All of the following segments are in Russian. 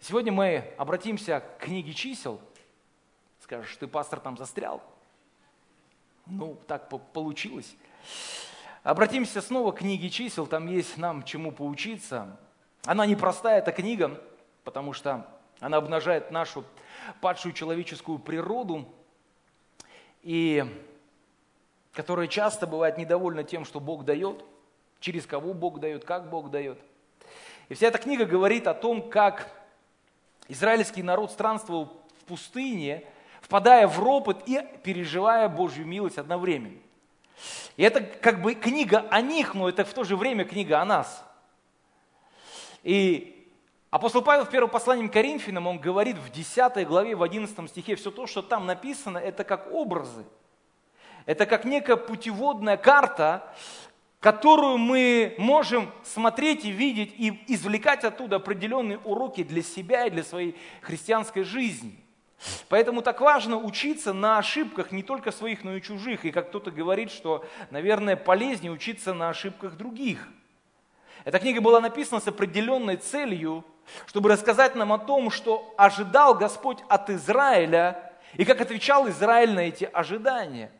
Сегодня мы обратимся к книге чисел. Скажешь, ты, пастор, там застрял? Ну, так получилось. Обратимся снова к книге чисел, там есть нам чему поучиться. Она непростая, эта книга, потому что она обнажает нашу падшую человеческую природу, и которая часто бывает недовольна тем, что Бог дает, через кого Бог дает, как Бог дает. И вся эта книга говорит о том, как израильский народ странствовал в пустыне, впадая в ропот и переживая Божью милость одновременно. И это как бы книга о них, но это в то же время книга о нас. И апостол Павел в первом послании к Коринфянам, он говорит в 10 главе, в 11 стихе, все то, что там написано, это как образы. Это как некая путеводная карта, которую мы можем смотреть и видеть и извлекать оттуда определенные уроки для себя и для своей христианской жизни – Поэтому так важно учиться на ошибках не только своих, но и чужих. И как кто-то говорит, что, наверное, полезнее учиться на ошибках других. Эта книга была написана с определенной целью, чтобы рассказать нам о том, что ожидал Господь от Израиля и как отвечал Израиль на эти ожидания.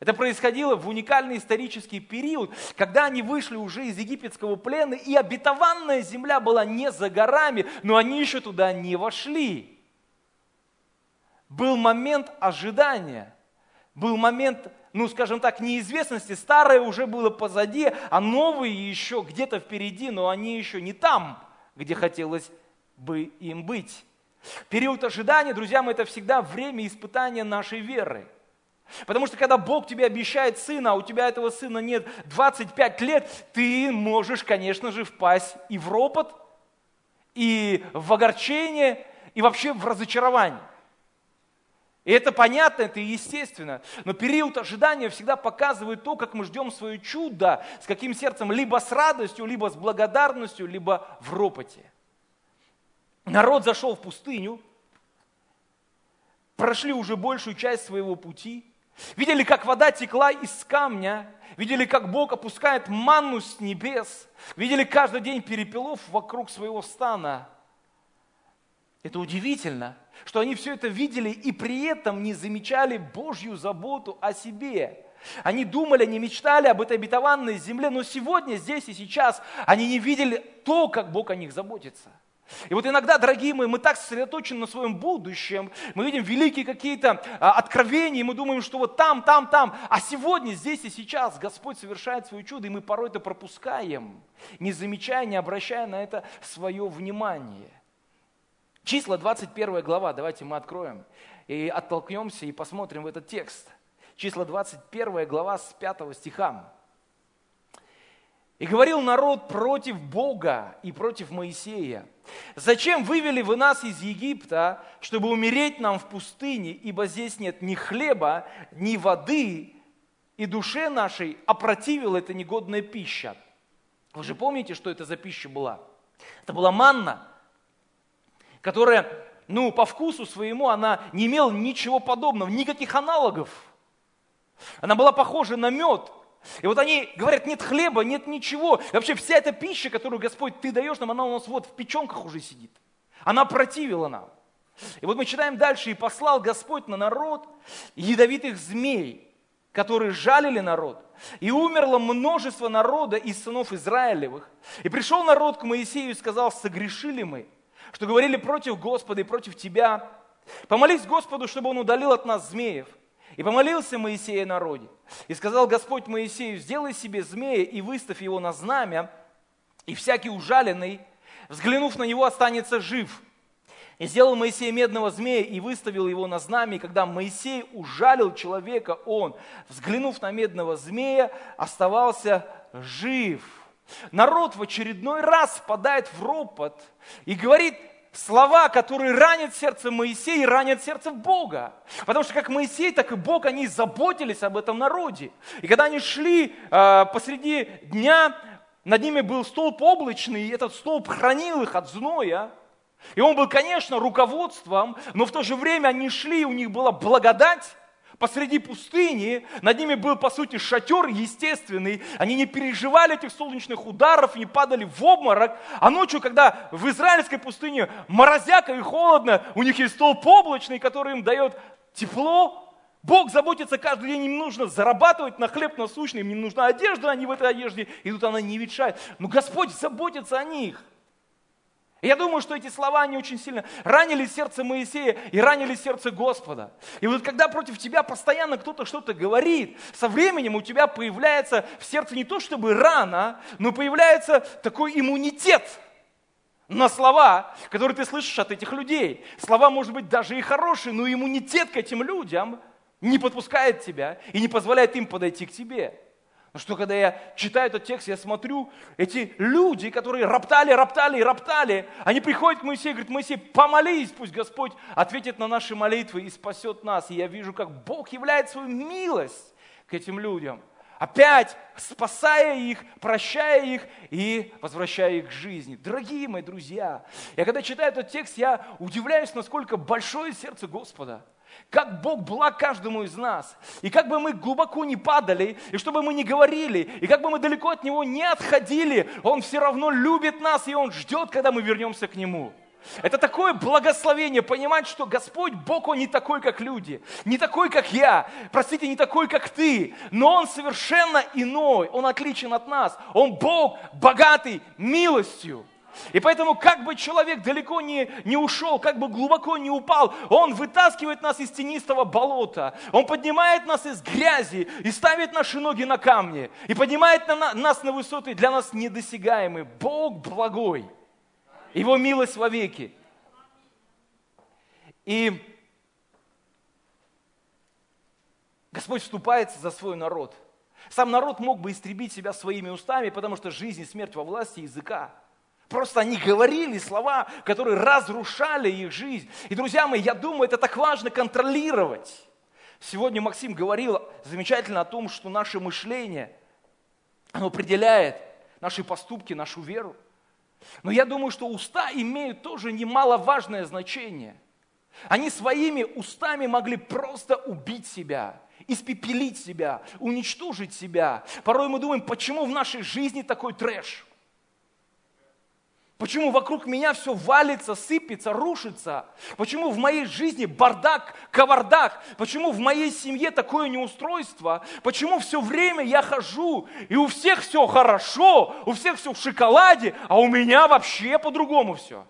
Это происходило в уникальный исторический период, когда они вышли уже из египетского плена, и обетованная земля была не за горами, но они еще туда не вошли был момент ожидания, был момент, ну скажем так, неизвестности. Старое уже было позади, а новые еще где-то впереди, но они еще не там, где хотелось бы им быть. Период ожидания, друзья мои, это всегда время испытания нашей веры. Потому что когда Бог тебе обещает сына, а у тебя этого сына нет 25 лет, ты можешь, конечно же, впасть и в ропот, и в огорчение, и вообще в разочарование. И это понятно, это естественно. Но период ожидания всегда показывает то, как мы ждем свое чудо, с каким сердцем, либо с радостью, либо с благодарностью, либо в ропоте. Народ зашел в пустыню, прошли уже большую часть своего пути, видели, как вода текла из камня, видели, как Бог опускает манну с небес, видели каждый день перепелов вокруг своего стана – это удивительно, что они все это видели и при этом не замечали Божью заботу о себе. Они думали, они мечтали об этой обетованной земле, но сегодня, здесь и сейчас они не видели то, как Бог о них заботится. И вот иногда, дорогие мои, мы так сосредоточены на своем будущем, мы видим великие какие-то а, откровения, и мы думаем, что вот там, там, там, а сегодня, здесь и сейчас Господь совершает свое чудо, и мы порой это пропускаем, не замечая, не обращая на это свое внимание. Числа 21 глава, давайте мы откроем и оттолкнемся и посмотрим в этот текст. Числа 21 глава с 5 стиха. «И говорил народ против Бога и против Моисея. Зачем вывели вы нас из Египта, чтобы умереть нам в пустыне, ибо здесь нет ни хлеба, ни воды, и душе нашей опротивила эта негодная пища». Вы же помните, что это за пища была? Это была манна – которая, ну, по вкусу своему, она не имела ничего подобного, никаких аналогов. Она была похожа на мед. И вот они говорят, нет хлеба, нет ничего. И вообще вся эта пища, которую Господь ты даешь нам, она у нас вот в печенках уже сидит. Она противила нам. И вот мы читаем дальше, и послал Господь на народ ядовитых змей, которые жалили народ. И умерло множество народа из сынов Израилевых. И пришел народ к Моисею и сказал, согрешили мы, что говорили против Господа и против тебя. Помолись Господу, чтобы Он удалил от нас змеев. И помолился Моисей народе. И сказал Господь Моисею, сделай себе змея и выставь его на знамя, и всякий ужаленный, взглянув на него, останется жив. И сделал Моисей медного змея и выставил его на знамя. И когда Моисей ужалил человека, он, взглянув на медного змея, оставался жив. Народ в очередной раз впадает в ропот и говорит слова, которые ранят сердце Моисея и ранят сердце Бога. Потому что как Моисей, так и Бог, они заботились об этом народе. И когда они шли э, посреди дня, над ними был столб облачный, и этот столб хранил их от зноя. И он был, конечно, руководством, но в то же время они шли, у них была благодать, посреди пустыни, над ними был, по сути, шатер естественный, они не переживали этих солнечных ударов, не падали в обморок, а ночью, когда в израильской пустыне морозяка и холодно, у них есть столб облачный, который им дает тепло, Бог заботится каждый день, им нужно зарабатывать на хлеб насущный, им не нужна одежда, они в этой одежде идут, она не ветшает. Но Господь заботится о них – я думаю, что эти слова, они очень сильно ранили сердце Моисея и ранили сердце Господа. И вот когда против тебя постоянно кто-то что-то говорит, со временем у тебя появляется в сердце не то чтобы рана, но появляется такой иммунитет на слова, которые ты слышишь от этих людей. Слова, может быть, даже и хорошие, но иммунитет к этим людям не подпускает тебя и не позволяет им подойти к тебе. Что когда я читаю этот текст, я смотрю, эти люди, которые роптали, роптали и роптали, они приходят к Моисею и говорят, Моисей, помолись, пусть Господь ответит на наши молитвы и спасет нас. И я вижу, как Бог являет свою милость к этим людям, опять спасая их, прощая их и возвращая их к жизни. Дорогие мои друзья, я когда читаю этот текст, я удивляюсь, насколько большое сердце Господа – как Бог благ каждому из нас. И как бы мы глубоко не падали, и что бы мы ни говорили, и как бы мы далеко от Него не отходили, Он все равно любит нас, и Он ждет, когда мы вернемся к Нему. Это такое благословение, понимать, что Господь, Бог, Он не такой, как люди, не такой, как я, простите, не такой, как ты, но Он совершенно иной, Он отличен от нас, Он Бог, богатый милостью. И поэтому, как бы человек далеко не, не ушел, как бы глубоко не упал, он вытаскивает нас из тенистого болота, он поднимает нас из грязи и ставит наши ноги на камни, и поднимает на, нас на высоты для нас недосягаемые. Бог благой, Его милость вовеки. И Господь вступается за свой народ. Сам народ мог бы истребить себя своими устами, потому что жизнь и смерть во власти языка. Просто они говорили слова, которые разрушали их жизнь. И, друзья мои, я думаю, это так важно контролировать. Сегодня Максим говорил замечательно о том, что наше мышление, оно определяет наши поступки, нашу веру. Но я думаю, что уста имеют тоже немаловажное значение. Они своими устами могли просто убить себя, испепелить себя, уничтожить себя. Порой мы думаем, почему в нашей жизни такой трэш – Почему вокруг меня все валится, сыпется, рушится? Почему в моей жизни бардак, кавардак? Почему в моей семье такое неустройство? Почему все время я хожу, и у всех все хорошо, у всех все в шоколаде, а у меня вообще по-другому все?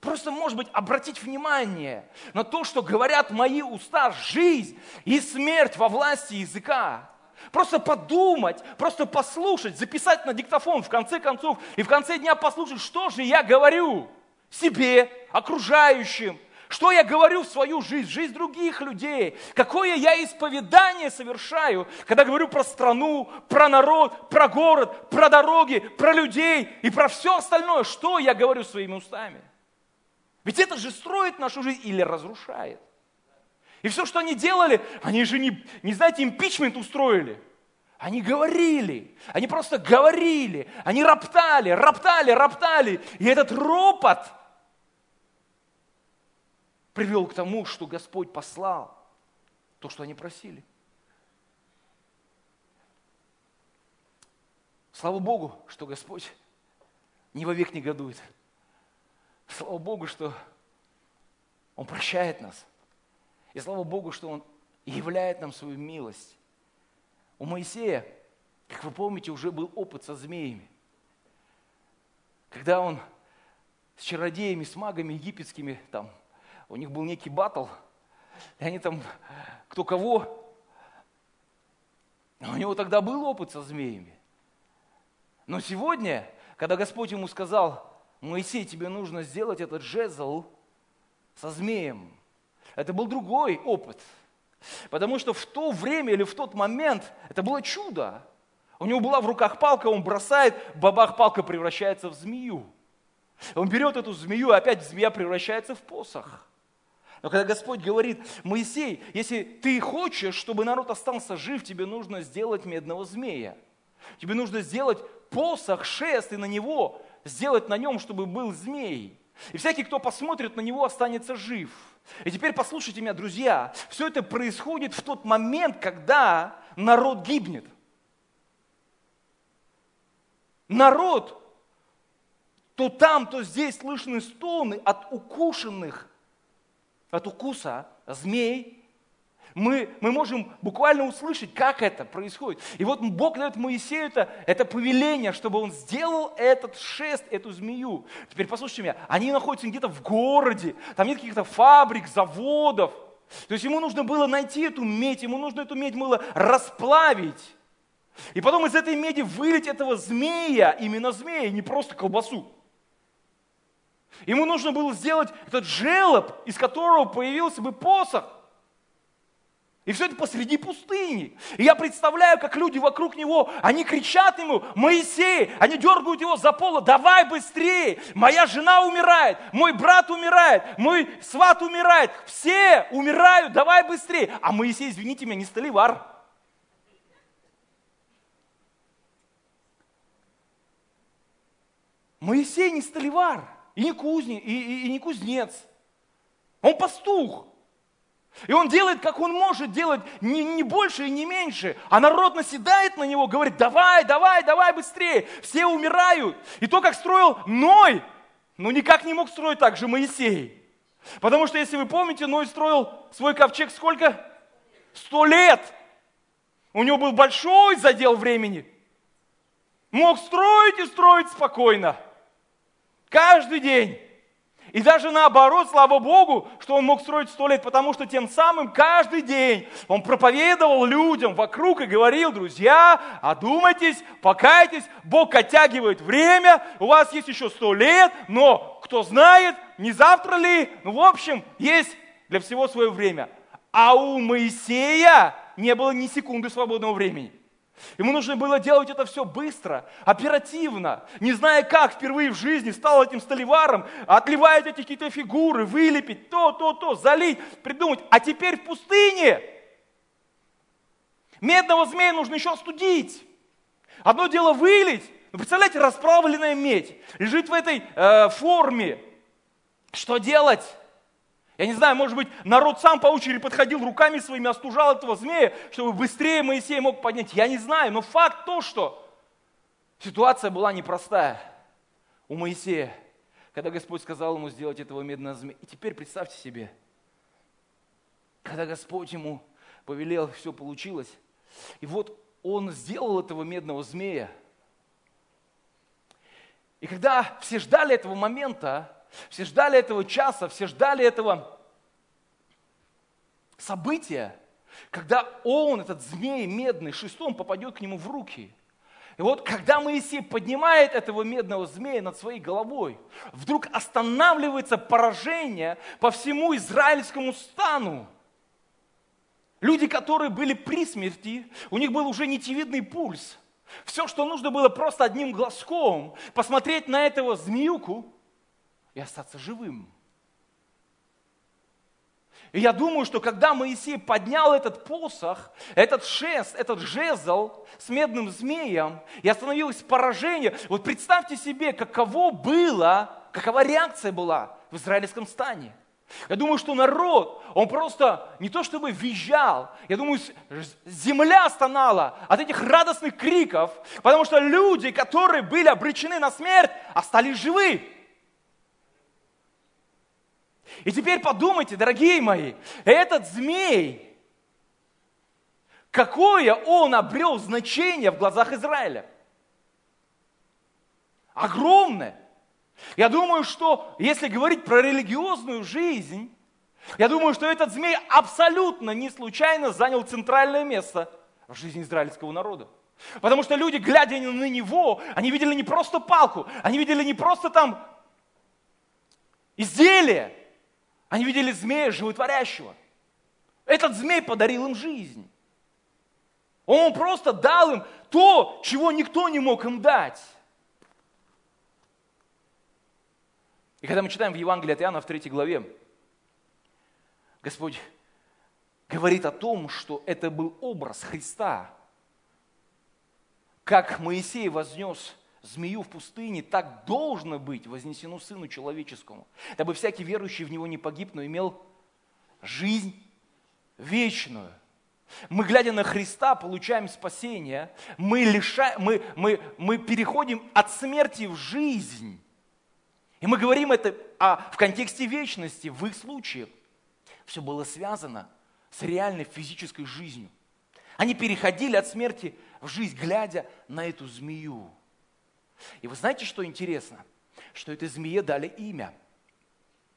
Просто, может быть, обратить внимание на то, что говорят мои уста, жизнь и смерть во власти языка. Просто подумать, просто послушать, записать на диктофон в конце концов и в конце дня послушать, что же я говорю себе, окружающим, что я говорю в свою жизнь, жизнь других людей, какое я исповедание совершаю, когда говорю про страну, про народ, про город, про дороги, про людей и про все остальное, что я говорю своими устами. Ведь это же строит нашу жизнь или разрушает. И все, что они делали, они же не, не знаете, импичмент устроили. Они говорили, они просто говорили, они роптали, роптали, роптали. И этот ропот привел к тому, что Господь послал то, что они просили. Слава Богу, что Господь не вовек негодует. Слава Богу, что Он прощает нас – и слава Богу, что Он являет нам свою милость. У Моисея, как вы помните, уже был опыт со змеями. Когда он с чародеями, с магами египетскими, там, у них был некий батл, и они там, кто кого, у него тогда был опыт со змеями. Но сегодня, когда Господь ему сказал, Моисей, тебе нужно сделать этот жезл со змеем, это был другой опыт. Потому что в то время или в тот момент это было чудо. У него была в руках палка, он бросает, бабах, палка превращается в змею. Он берет эту змею, и опять змея превращается в посох. Но когда Господь говорит, Моисей, если ты хочешь, чтобы народ остался жив, тебе нужно сделать медного змея. Тебе нужно сделать посох, шест и на него сделать на нем, чтобы был змей. И всякий, кто посмотрит на него, останется жив. И теперь послушайте меня, друзья, все это происходит в тот момент, когда народ гибнет. Народ, то там, то здесь слышны стоны от укушенных, от укуса змей мы, мы можем буквально услышать, как это происходит. И вот Бог дает Моисею это, это повеление, чтобы он сделал этот шест, эту змею. Теперь послушайте меня, они находятся где-то в городе, там нет каких-то фабрик, заводов. То есть ему нужно было найти эту медь, ему нужно эту медь было расплавить. И потом из этой меди вылить этого змея, именно змея, не просто колбасу. Ему нужно было сделать этот желоб, из которого появился бы посох – и все это посреди пустыни. И я представляю, как люди вокруг него, они кричат ему, Моисей, они дергают его за поло, давай быстрее, моя жена умирает, мой брат умирает, мой сват умирает, все умирают, давай быстрее. А Моисей, извините меня, не столевар. Моисей не столевар, и не, кузни, и, и, и не кузнец. Он пастух. И он делает, как он может делать, не, не больше и не меньше. А народ наседает на него, говорит, давай, давай, давай быстрее. Все умирают. И то, как строил Ной, ну никак не мог строить так же Моисей. Потому что, если вы помните, Ной строил свой ковчег сколько? Сто лет. У него был большой задел времени. Мог строить и строить спокойно. Каждый день. И даже наоборот, слава Богу, что он мог строить сто лет, потому что тем самым каждый день он проповедовал людям вокруг и говорил, друзья, одумайтесь, покайтесь, Бог оттягивает время, у вас есть еще сто лет, но кто знает, не завтра ли, ну в общем, есть для всего свое время. А у Моисея не было ни секунды свободного времени. Ему нужно было делать это все быстро, оперативно, не зная как, впервые в жизни стал этим столеваром, отливать эти какие-то фигуры, вылепить то, то, то, залить, придумать. А теперь в пустыне медного змея нужно еще остудить. Одно дело вылить, ну, представляете, расплавленная медь лежит в этой э, форме. Что делать? Я не знаю, может быть, народ сам по очереди подходил руками своими, остужал этого змея, чтобы быстрее Моисей мог поднять. Я не знаю, но факт то, что ситуация была непростая у Моисея, когда Господь сказал ему сделать этого медного змея. И теперь представьте себе, когда Господь ему повелел, все получилось. И вот он сделал этого медного змея. И когда все ждали этого момента, все ждали этого часа, все ждали этого события, когда он, этот змей медный, шестом попадет к нему в руки. И вот когда Моисей поднимает этого медного змея над своей головой, вдруг останавливается поражение по всему израильскому стану. Люди, которые были при смерти, у них был уже нитевидный пульс. Все, что нужно было просто одним глазком посмотреть на этого змеюку, и остаться живым. И я думаю, что когда Моисей поднял этот посох, этот шест, этот жезл с медным змеем, и остановилось поражение, вот представьте себе, каково было, какова реакция была в израильском стане. Я думаю, что народ, он просто не то чтобы визжал, я думаю, земля стонала от этих радостных криков, потому что люди, которые были обречены на смерть, остались живы. И теперь подумайте, дорогие мои, этот змей, какое он обрел значение в глазах Израиля? Огромное. Я думаю, что если говорить про религиозную жизнь, я думаю, что этот змей абсолютно не случайно занял центральное место в жизни израильского народа. Потому что люди, глядя на него, они видели не просто палку, они видели не просто там изделие, они видели змея животворящего. Этот змей подарил им жизнь. Он просто дал им то, чего никто не мог им дать. И когда мы читаем в Евангелии от Иоанна в 3 главе, Господь говорит о том, что это был образ Христа. Как Моисей вознес змею в пустыне, так должно быть вознесено Сыну Человеческому, дабы всякий верующий в Него не погиб, но имел жизнь вечную. Мы, глядя на Христа, получаем спасение, мы, лиша... мы, мы, мы переходим от смерти в жизнь. И мы говорим это а в контексте вечности, в их случае. Все было связано с реальной физической жизнью. Они переходили от смерти в жизнь, глядя на эту змею. И вы знаете, что интересно? Что этой змее дали имя.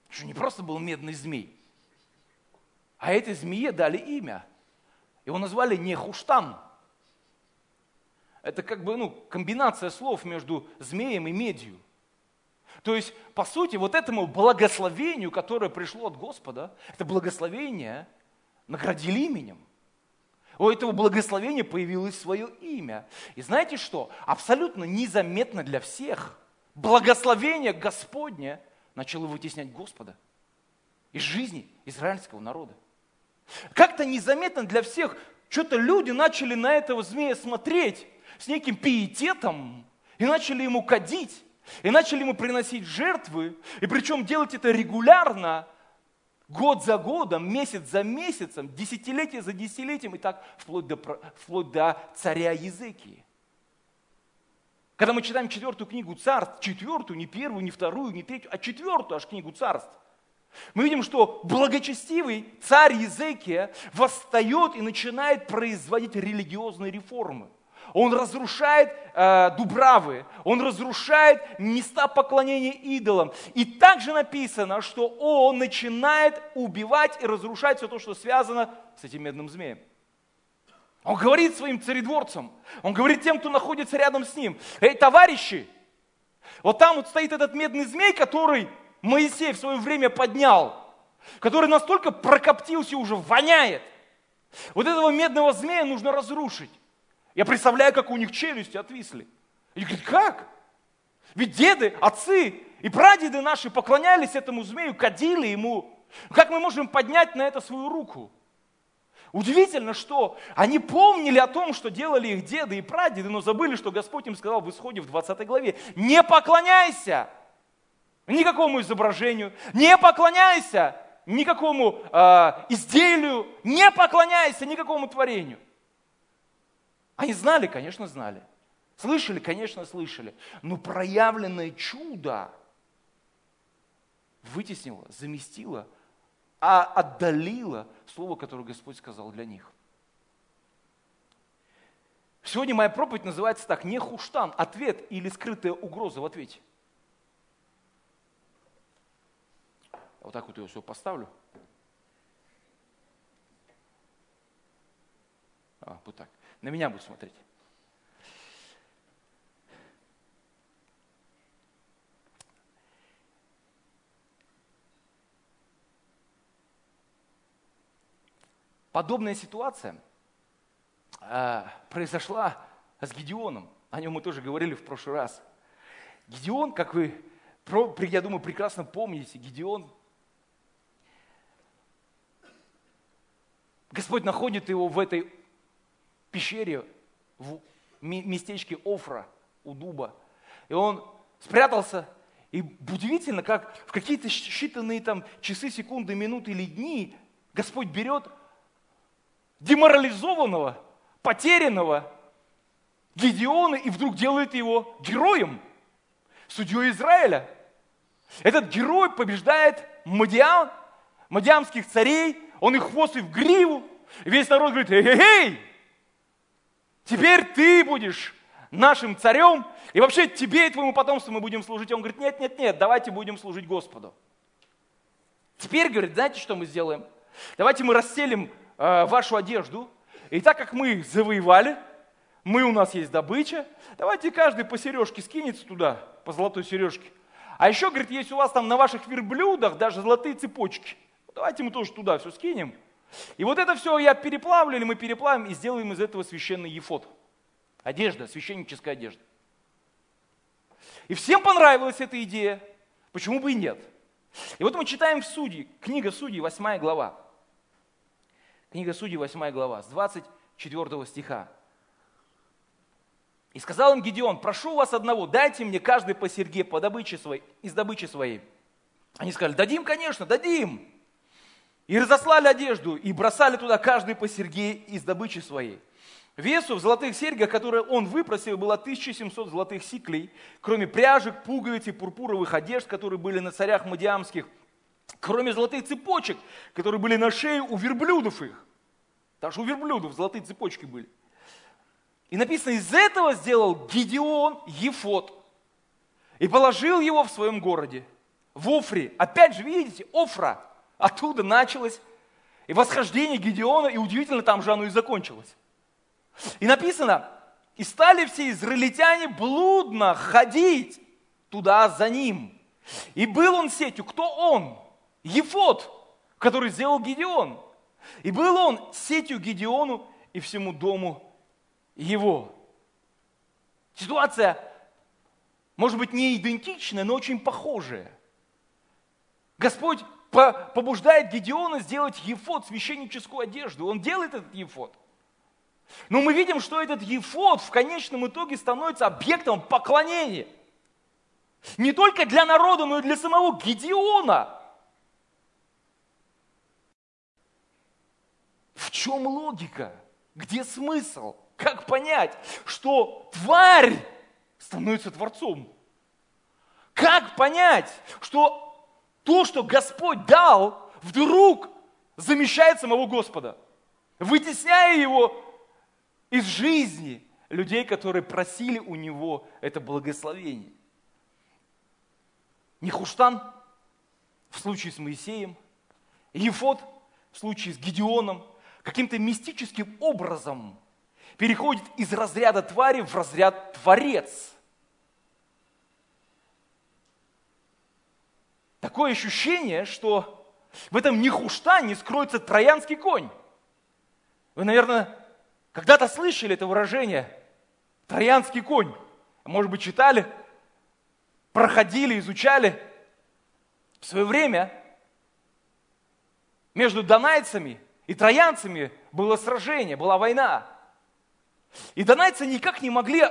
Что не просто был медный змей, а этой змее дали имя. Его назвали Нехуштан. Это как бы ну, комбинация слов между змеем и медью. То есть, по сути, вот этому благословению, которое пришло от Господа, это благословение наградили именем. У этого благословения появилось свое имя. И знаете что? Абсолютно незаметно для всех благословение Господне начало вытеснять Господа из жизни израильского народа. Как-то незаметно для всех что-то люди начали на этого змея смотреть с неким пиететом и начали ему кадить, и начали ему приносить жертвы, и причем делать это регулярно, Год за годом, месяц за месяцем, десятилетие за десятилетием, и так вплоть до, вплоть до царя Языкии. Когда мы читаем четвертую книгу царств, четвертую, не первую, не вторую, не третью, а четвертую аж книгу царств, мы видим, что благочестивый царь Езекия восстает и начинает производить религиозные реформы. Он разрушает э, дубравы, он разрушает места поклонения идолам. И также написано, что он начинает убивать и разрушать все то, что связано с этим медным змеем. Он говорит своим царедворцам, он говорит тем, кто находится рядом с ним, эй, товарищи, вот там вот стоит этот медный змей, который Моисей в свое время поднял, который настолько прокоптился уже воняет. Вот этого медного змея нужно разрушить. Я представляю, как у них челюсти отвисли. И говорят, как? Ведь деды, отцы и прадеды наши поклонялись этому змею, кадили ему. Как мы можем поднять на это свою руку? Удивительно, что они помнили о том, что делали их деды и прадеды, но забыли, что Господь им сказал в Исходе в 20 главе, не поклоняйся никакому изображению, не поклоняйся никакому э, изделию, не поклоняйся никакому творению. Они знали, конечно, знали. Слышали, конечно, слышали. Но проявленное чудо вытеснило, заместило, а отдалило слово, которое Господь сказал для них. Сегодня моя проповедь называется так, не хуштан, ответ или скрытая угроза в ответе. Вот так вот ее все поставлю. А, вот так. На меня будут смотреть. Подобная ситуация э, произошла с Гедеоном. О нем мы тоже говорили в прошлый раз. Гедеон, как вы, я думаю, прекрасно помните, Гедеон, Господь находит его в этой пещере, в местечке Офра у дуба. И он спрятался, и удивительно, как в какие-то считанные там часы, секунды, минуты или дни Господь берет деморализованного, потерянного Гедеона и вдруг делает его героем, судьей Израиля. Этот герой побеждает Мадиан, мадиамских царей, он их хвост и в гриву, и весь народ говорит, эй-эй-эй, Теперь ты будешь нашим царем, и вообще тебе и твоему потомству мы будем служить. Он говорит, нет, нет, нет, давайте будем служить Господу. Теперь, говорит, знаете, что мы сделаем? Давайте мы расселим э, вашу одежду, и так как мы их завоевали, мы у нас есть добыча, давайте каждый по сережке скинется туда, по золотой сережке. А еще, говорит, есть у вас там на ваших верблюдах даже золотые цепочки. Давайте мы тоже туда все скинем, и вот это все я переплавлю, или мы переплавим и сделаем из этого священный ефот. Одежда, священническая одежда. И всем понравилась эта идея. Почему бы и нет? И вот мы читаем в Судьи, книга Судей, 8 глава. Книга Судей, 8 глава, с 24 стиха. И сказал им Гедеон, прошу вас одного, дайте мне каждый по серьге по добыче своей, из добычи своей. Они сказали, дадим, конечно, дадим. И разослали одежду, и бросали туда каждый по серьге из добычи своей. Весу в золотых серьгах, которые он выпросил, было 1700 золотых сиклей, кроме пряжек, пуговиц и пурпуровых одежд, которые были на царях мадиамских, кроме золотых цепочек, которые были на шее у верблюдов их. Даже у верблюдов золотые цепочки были. И написано, из этого сделал Гедеон Ефот и положил его в своем городе, в Офре. Опять же, видите, Офра, оттуда началось и восхождение Гедеона, и удивительно, там же оно и закончилось. И написано, и стали все израильтяне блудно ходить туда за ним. И был он сетью. Кто он? Ефот, который сделал Гедеон. И был он сетью Гедеону и всему дому его. Ситуация, может быть, не идентичная, но очень похожая. Господь побуждает Гедеона сделать ефот, священническую одежду. Он делает этот ефот. Но мы видим, что этот ефот в конечном итоге становится объектом поклонения. Не только для народа, но и для самого Гедеона. В чем логика? Где смысл? Как понять, что тварь становится творцом? Как понять, что то, что Господь дал, вдруг замещает самого Господа, вытесняя его из жизни людей, которые просили у него это благословение? Нехуштан в случае с Моисеем, Ефот в случае с Гедеоном каким-то мистическим образом переходит из разряда твари в разряд творец. Такое ощущение, что в этом нехуштане скроется троянский конь. Вы, наверное, когда-то слышали это выражение «троянский конь». Может быть, читали, проходили, изучали. В свое время между донайцами и троянцами было сражение, была война. И донайцы никак не могли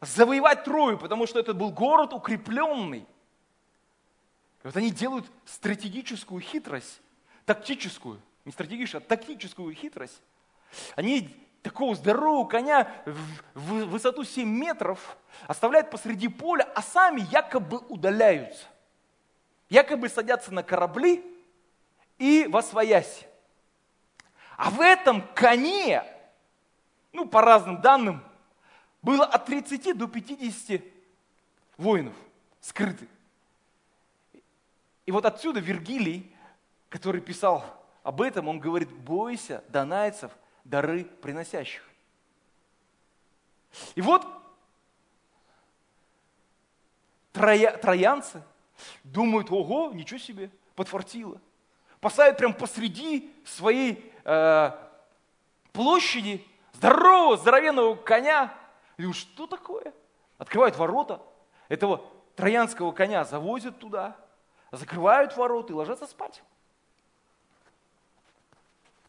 завоевать Трою, потому что это был город укрепленный. Вот они делают стратегическую хитрость, тактическую, не стратегическую, а тактическую хитрость. Они такого здорового коня в высоту 7 метров оставляют посреди поля, а сами якобы удаляются. Якобы садятся на корабли и восвоясь. А в этом коне ну, по разным данным, было от 30 до 50 воинов скрытых. И вот отсюда Вергилий, который писал об этом, он говорит, бойся донайцев, дары приносящих. И вот троя, троянцы думают, ого, ничего себе, подфартило. Поставят прям посреди своей э, площади здорового, здоровенного коня. И думаю, что такое? Открывают ворота, этого троянского коня завозят туда, закрывают ворота и ложатся спать.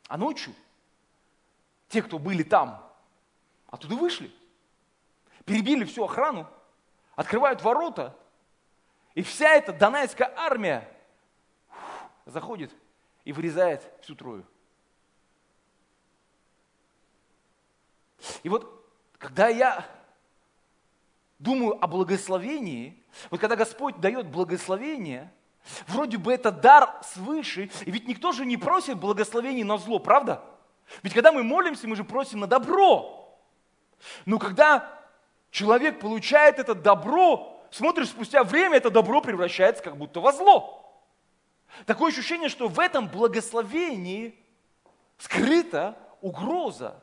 А ночью те, кто были там, оттуда вышли, перебили всю охрану, открывают ворота, и вся эта донайская армия заходит и вырезает всю Трою. И вот когда я думаю о благословении, вот когда Господь дает благословение, вроде бы это дар свыше, и ведь никто же не просит благословений на зло, правда? Ведь когда мы молимся, мы же просим на добро. Но когда человек получает это добро, смотришь, спустя время это добро превращается как будто во зло. Такое ощущение, что в этом благословении скрыта угроза.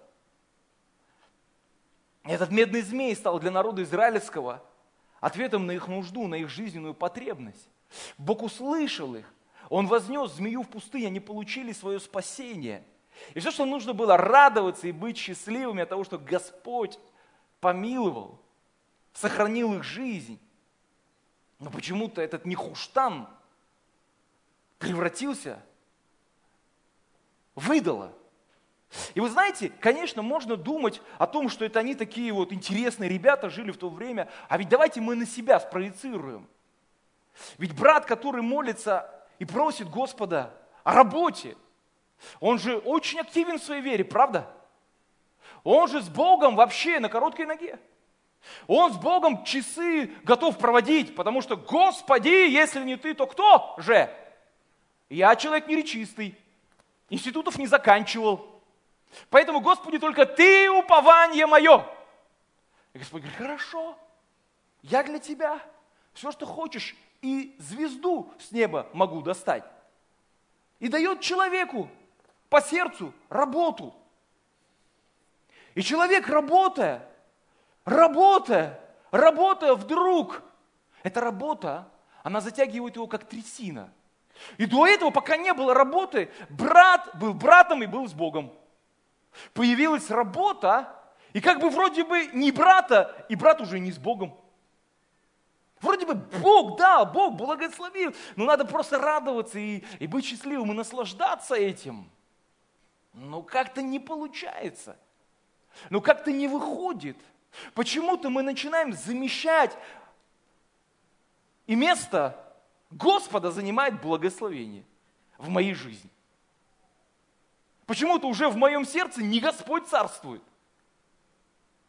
Этот медный змей стал для народа израильского ответом на их нужду, на их жизненную потребность. Бог услышал их. Он вознес змею в пустыне, они получили свое спасение. И все, что нужно было, радоваться и быть счастливыми от того, что Господь помиловал, сохранил их жизнь. Но почему-то этот нехуштан превратился в идола. И вы знаете, конечно, можно думать о том, что это они такие вот интересные ребята, жили в то время, а ведь давайте мы на себя спроецируем. Ведь брат, который молится и просит Господа о работе, он же очень активен в своей вере, правда? Он же с Богом вообще на короткой ноге. Он с Богом часы готов проводить, потому что, Господи, если не ты, то кто же? Я человек неречистый, институтов не заканчивал. Поэтому, Господи, только Ты упование мое. И Господь говорит, хорошо, я для Тебя все, что хочешь, и звезду с неба могу достать. И дает человеку по сердцу работу. И человек, работая, работая, работая вдруг, эта работа, она затягивает его как трясина. И до этого, пока не было работы, брат был братом и был с Богом. Появилась работа, и как бы вроде бы не брата, и брат уже не с Богом. Бы Бог дал, Бог благословил, но надо просто радоваться и, и быть счастливым, и наслаждаться этим. Но как-то не получается. Но как-то не выходит. Почему-то мы начинаем замещать, и место Господа занимает благословение в моей жизни. Почему-то уже в моем сердце не Господь царствует,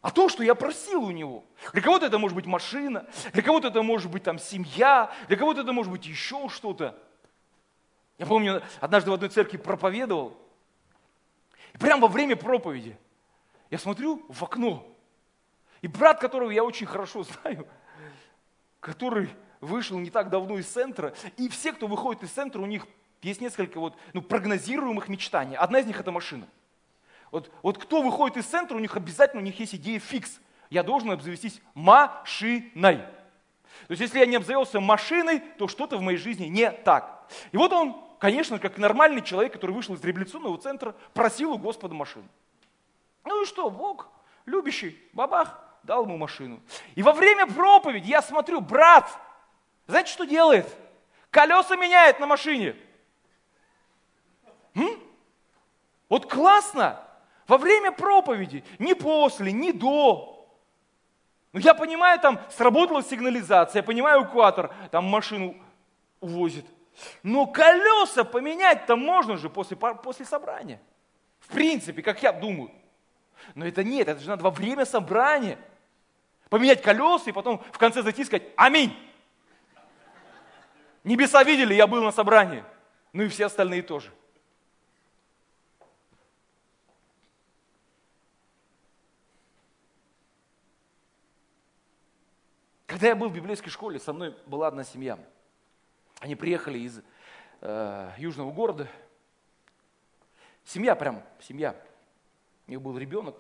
а то, что я просил у Него. Для кого-то это может быть машина, для кого-то это может быть там семья, для кого-то это может быть еще что-то. Я помню, однажды в одной церкви проповедовал, и прямо во время проповеди я смотрю в окно, и брат, которого я очень хорошо знаю, который вышел не так давно из центра, и все, кто выходит из центра, у них есть несколько вот, ну, прогнозируемых мечтаний. Одна из них – это машина. Вот, вот кто выходит из центра, у них обязательно у них есть идея фикс. Я должен обзавестись машиной. То есть, если я не обзавелся машиной, то что-то в моей жизни не так. И вот он, конечно, как нормальный человек, который вышел из революционного центра, просил у Господа машину. Ну и что, Бог, любящий, бабах, дал ему машину. И во время проповеди я смотрю, брат, знаете, что делает? Колеса меняет на машине. М? Вот классно. Во время проповеди, не после, не до. Ну, я понимаю, там сработала сигнализация, я понимаю, эвакуатор там машину увозит. Но колеса поменять-то можно же после, после собрания. В принципе, как я думаю. Но это нет, это же надо во время собрания. Поменять колеса и потом в конце зайти и сказать «Аминь». Небеса видели, я был на собрании. Ну и все остальные тоже. Когда я был в библейской школе, со мной была одна семья. Они приехали из э, южного города. Семья прям, семья. У них был ребенок.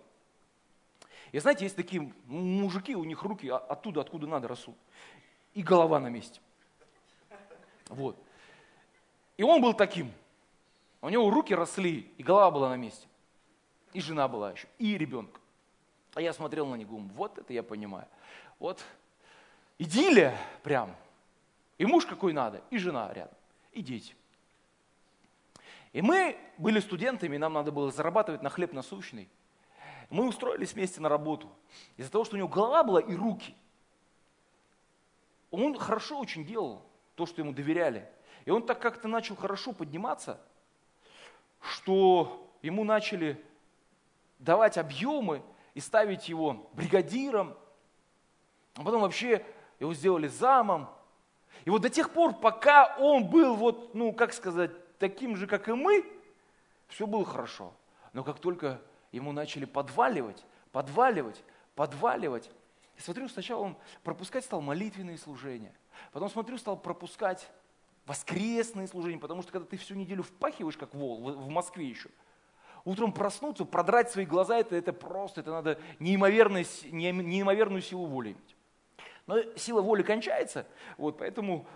И знаете, есть такие мужики, у них руки оттуда, откуда надо растут. И голова на месте. Вот. И он был таким. У него руки росли, и голова была на месте. И жена была еще, и ребенок. А я смотрел на него, вот это я понимаю. Вот идиллия прям. И муж какой надо, и жена рядом, и дети. И мы были студентами, нам надо было зарабатывать на хлеб насущный. Мы устроились вместе на работу. Из-за того, что у него голова была и руки, он хорошо очень делал то, что ему доверяли. И он так как-то начал хорошо подниматься, что ему начали давать объемы и ставить его бригадиром, а потом вообще его сделали замом. И вот до тех пор, пока он был вот, ну, как сказать, таким же, как и мы, все было хорошо. Но как только ему начали подваливать, подваливать, подваливать, я смотрю, сначала он пропускать стал молитвенные служения – Потом, смотрю, стал пропускать воскресные служения, потому что когда ты всю неделю впахиваешь, как вол, в Москве еще, утром проснуться, продрать свои глаза, это, это просто, это надо неимоверную, неимоверную силу воли иметь. Но сила воли кончается, вот, поэтому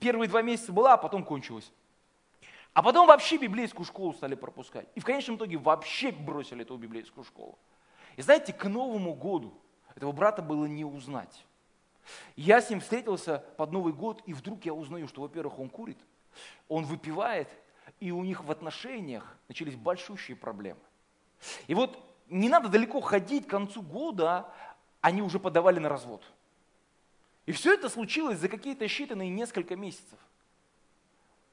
первые два месяца была, а потом кончилась. А потом вообще библейскую школу стали пропускать. И в конечном итоге вообще бросили эту библейскую школу. И знаете, к Новому году этого брата было не узнать. Я с ним встретился под Новый год, и вдруг я узнаю, что, во-первых, он курит, он выпивает, и у них в отношениях начались большущие проблемы. И вот не надо далеко ходить, к концу года они уже подавали на развод. И все это случилось за какие-то считанные несколько месяцев.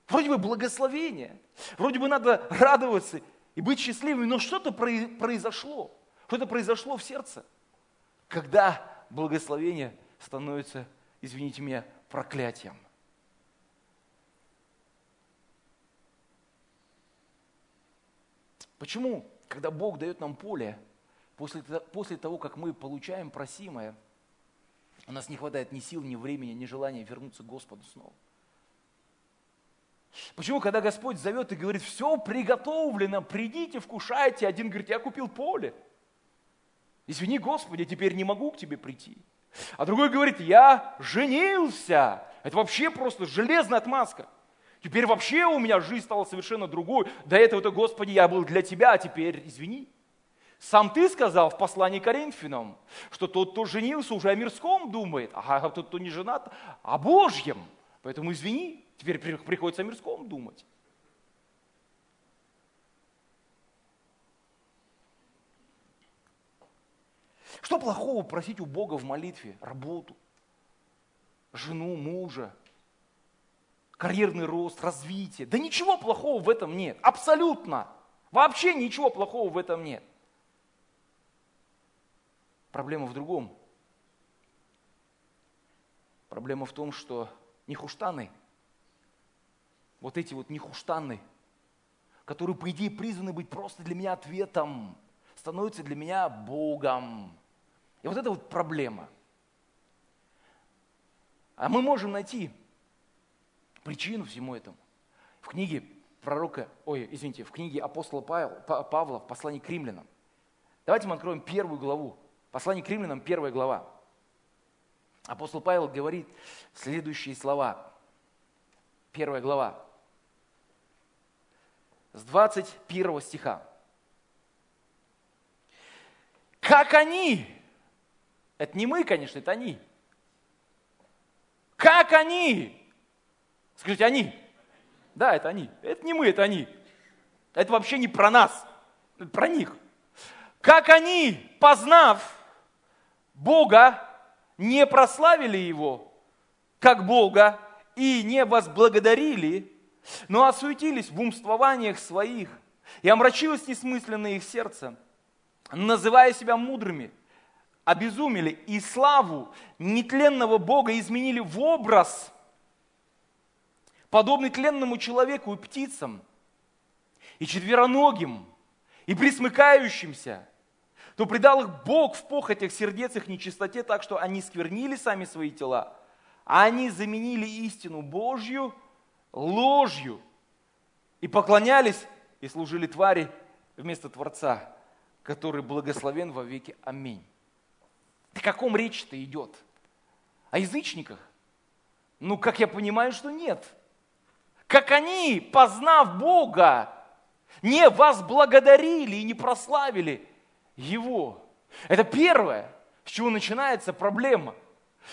Вроде бы благословение, вроде бы надо радоваться и быть счастливыми, но что-то произошло, что-то произошло в сердце, когда благословение становится, извините меня, проклятием. Почему, когда Бог дает нам поле, после, того, как мы получаем просимое, у нас не хватает ни сил, ни времени, ни желания вернуться к Господу снова? Почему, когда Господь зовет и говорит, все приготовлено, придите, вкушайте, один говорит, я купил поле. Извини, Господи, я теперь не могу к тебе прийти. А другой говорит, я женился. Это вообще просто железная отмазка. Теперь вообще у меня жизнь стала совершенно другой. До этого-то, Господи, я был для Тебя, а теперь извини. Сам ты сказал в послании Коринфянам, что тот, кто женился, уже о мирском думает, а тот, кто не женат, о Божьем. Поэтому извини, теперь приходится о мирском думать. Что плохого просить у Бога в молитве? Работу, жену, мужа, карьерный рост, развитие. Да ничего плохого в этом нет. Абсолютно. Вообще ничего плохого в этом нет. Проблема в другом. Проблема в том, что нехуштаны, вот эти вот нехуштаны, которые, по идее, призваны быть просто для меня ответом, становятся для меня Богом. И вот это вот проблема. А мы можем найти причину всему этому. В книге пророка, ой, извините, в книге апостола Павла, Павла в послании к римлянам. Давайте мы откроем первую главу. Послание к римлянам, первая глава. Апостол Павел говорит следующие слова. Первая глава. С 21 стиха. Как они, это не мы, конечно, это они. Как они Скажите, они? Да, это они. Это не мы, это они. Это вообще не про нас, про них. Как они, познав Бога, не прославили Его, как Бога, и не возблагодарили, но осуетились в умствованиях своих, и омрачилось несмысленное их сердце, называя себя мудрыми, обезумели и славу нетленного Бога изменили в образ – подобный тленному человеку и птицам, и четвероногим, и присмыкающимся, то предал их Бог в похотях сердец их нечистоте, так что они сквернили сами свои тела, а они заменили истину Божью ложью и поклонялись и служили твари вместо Творца, который благословен во веки. Аминь. О каком речь-то идет? О язычниках? Ну, как я понимаю, что нет как они, познав Бога, не возблагодарили и не прославили Его. Это первое, с чего начинается проблема.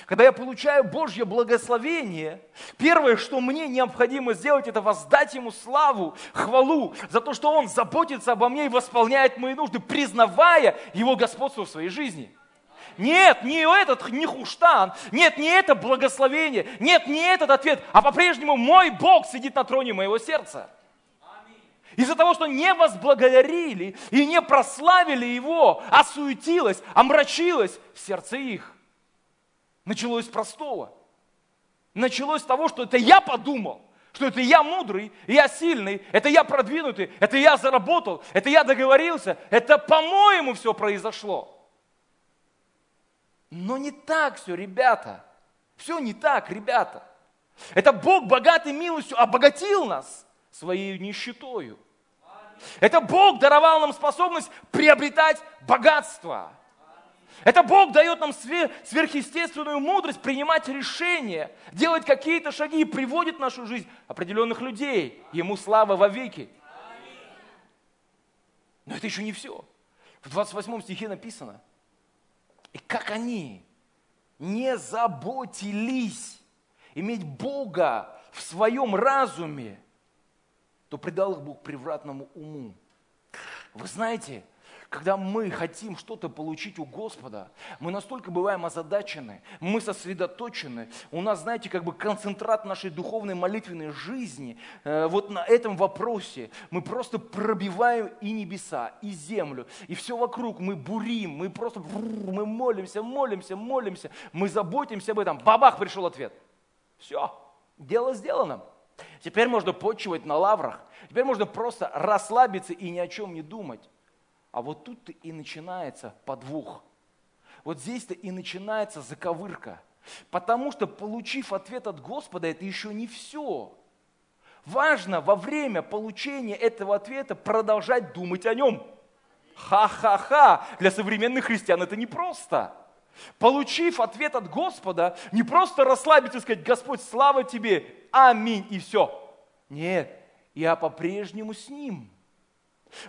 Когда я получаю Божье благословение, первое, что мне необходимо сделать, это воздать Ему славу, хвалу за то, что Он заботится обо мне и восполняет мои нужды, признавая Его господство в своей жизни – нет, не этот не хуштан, нет, не это благословение, нет, не этот ответ, а по-прежнему мой Бог сидит на троне моего сердца. Из-за того, что не возблагодарили и не прославили Его, осуетилось, омрачилось в сердце их. Началось простого. Началось с того, что это я подумал, что это я мудрый, я сильный, это я продвинутый, это я заработал, это я договорился, это по-моему все произошло. Но не так все, ребята. Все не так, ребята. Это Бог богатой милостью обогатил нас своей нищетою. Это Бог даровал нам способность приобретать богатство. Это Бог дает нам сверхъестественную мудрость принимать решения, делать какие-то шаги и приводит в нашу жизнь определенных людей. Ему слава во веки. Но это еще не все. В 28 стихе написано – и как они не заботились иметь Бога в своем разуме, то предал их Бог превратному уму. Вы знаете, когда мы хотим что-то получить у Господа, мы настолько бываем озадачены, мы сосредоточены, у нас, знаете, как бы концентрат нашей духовной молитвенной жизни э, вот на этом вопросе. Мы просто пробиваем и небеса, и землю, и все вокруг, мы бурим, мы просто мы молимся, молимся, молимся, мы заботимся об этом. Бабах, пришел ответ. Все, дело сделано. Теперь можно почивать на лаврах, теперь можно просто расслабиться и ни о чем не думать. А вот тут-то и начинается подвох. Вот здесь-то и начинается заковырка. Потому что, получив ответ от Господа, это еще не все. Важно во время получения этого ответа продолжать думать о нем. Ха-ха-ха! Для современных христиан это непросто. Получив ответ от Господа, не просто расслабиться и сказать, Господь, слава Тебе, аминь, и все. Нет, я по-прежнему с Ним.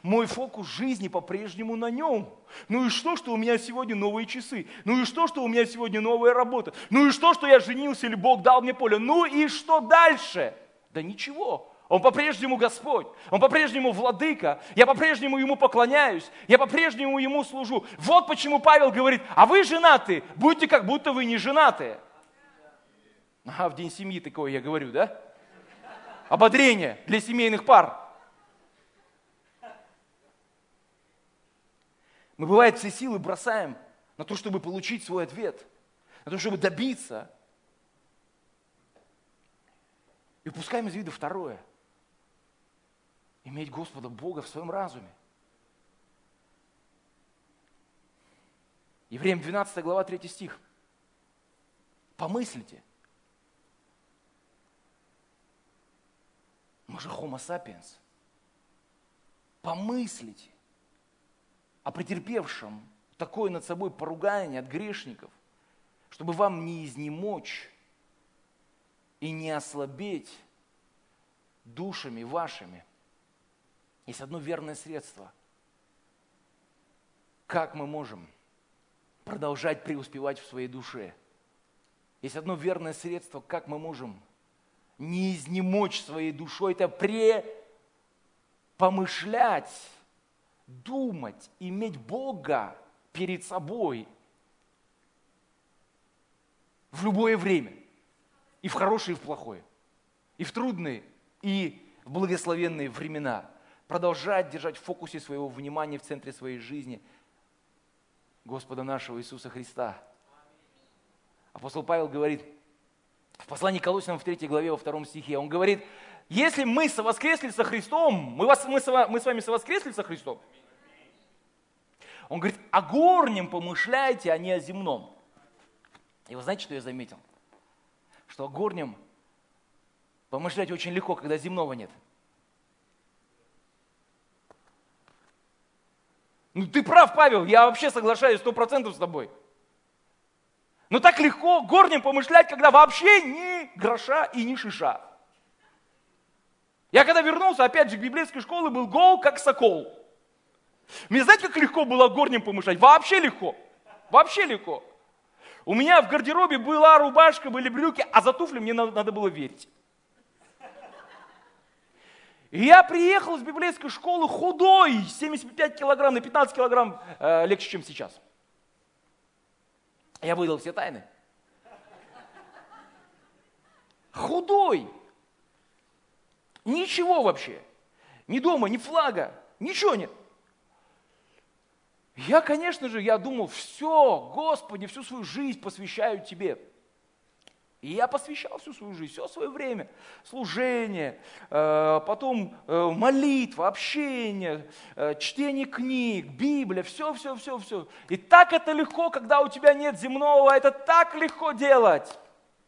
Мой фокус жизни по-прежнему на нем. Ну и что, что у меня сегодня новые часы? Ну и что, что у меня сегодня новая работа? Ну и что, что я женился или Бог дал мне поле? Ну и что дальше? Да ничего. Он по-прежнему Господь, Он по-прежнему владыка, я по-прежнему Ему поклоняюсь, я по-прежнему Ему служу. Вот почему Павел говорит, а вы женаты, будьте как будто вы не женатые. А в день семьи такое я говорю, да? Ободрение для семейных пар. Мы, бывает, все силы бросаем на то, чтобы получить свой ответ, на то, чтобы добиться. И упускаем из вида второе. Иметь Господа Бога в своем разуме. Евреям 12 глава 3 стих. Помыслите. Мы же homo sapiens. Помыслите о претерпевшем такое над собой поругание от грешников, чтобы вам не изнемочь и не ослабеть душами вашими. Есть одно верное средство. Как мы можем продолжать преуспевать в своей душе? Есть одно верное средство, как мы можем не изнемочь своей душой, это препомышлять думать, иметь Бога перед собой в любое время. И в хорошее, и в плохое. И в трудные, и в благословенные времена. Продолжать держать в фокусе своего внимания, в центре своей жизни Господа нашего Иисуса Христа. Апостол Павел говорит в послании к Колосинам в 3 главе, во втором стихе, он говорит, если мы совоскресли со Христом, мы, вас, мы, мы с вами совоскресли со Христом, он говорит, о горнем помышляйте, а не о земном. И вы знаете, что я заметил? Что о горнем помышлять очень легко, когда земного нет. Ну ты прав, Павел, я вообще соглашаюсь сто процентов с тобой. Но так легко горнем помышлять, когда вообще ни гроша и ни шиша. Я когда вернулся, опять же, к библейской школе, был гол, как сокол. Мне знаете, как легко было горнем помышлять? Вообще легко. Вообще легко. У меня в гардеробе была рубашка, были брюки, а за туфли мне надо, было верить. И я приехал с библейской школы худой, 75 килограмм на 15 килограмм э, легче, чем сейчас. Я выдал все тайны. Худой. Ничего вообще. Ни дома, ни флага, ничего нет. Я, конечно же, я думал, все, Господи, всю свою жизнь посвящаю Тебе. И я посвящал всю свою жизнь, все свое время. Служение, э, потом э, молитва, общение, э, чтение книг, Библия, все, все, все, все. И так это легко, когда у тебя нет земного, это так легко делать.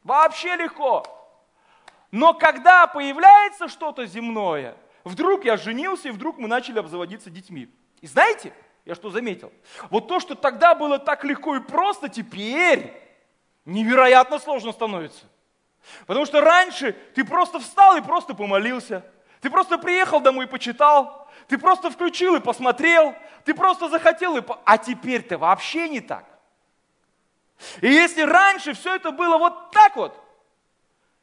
Вообще легко. Но когда появляется что-то земное, вдруг я женился, и вдруг мы начали обзаводиться детьми. И знаете, я что заметил? Вот то, что тогда было так легко и просто, теперь невероятно сложно становится. Потому что раньше ты просто встал и просто помолился. Ты просто приехал домой и почитал. Ты просто включил и посмотрел. Ты просто захотел и... А теперь-то вообще не так. И если раньше все это было вот так вот,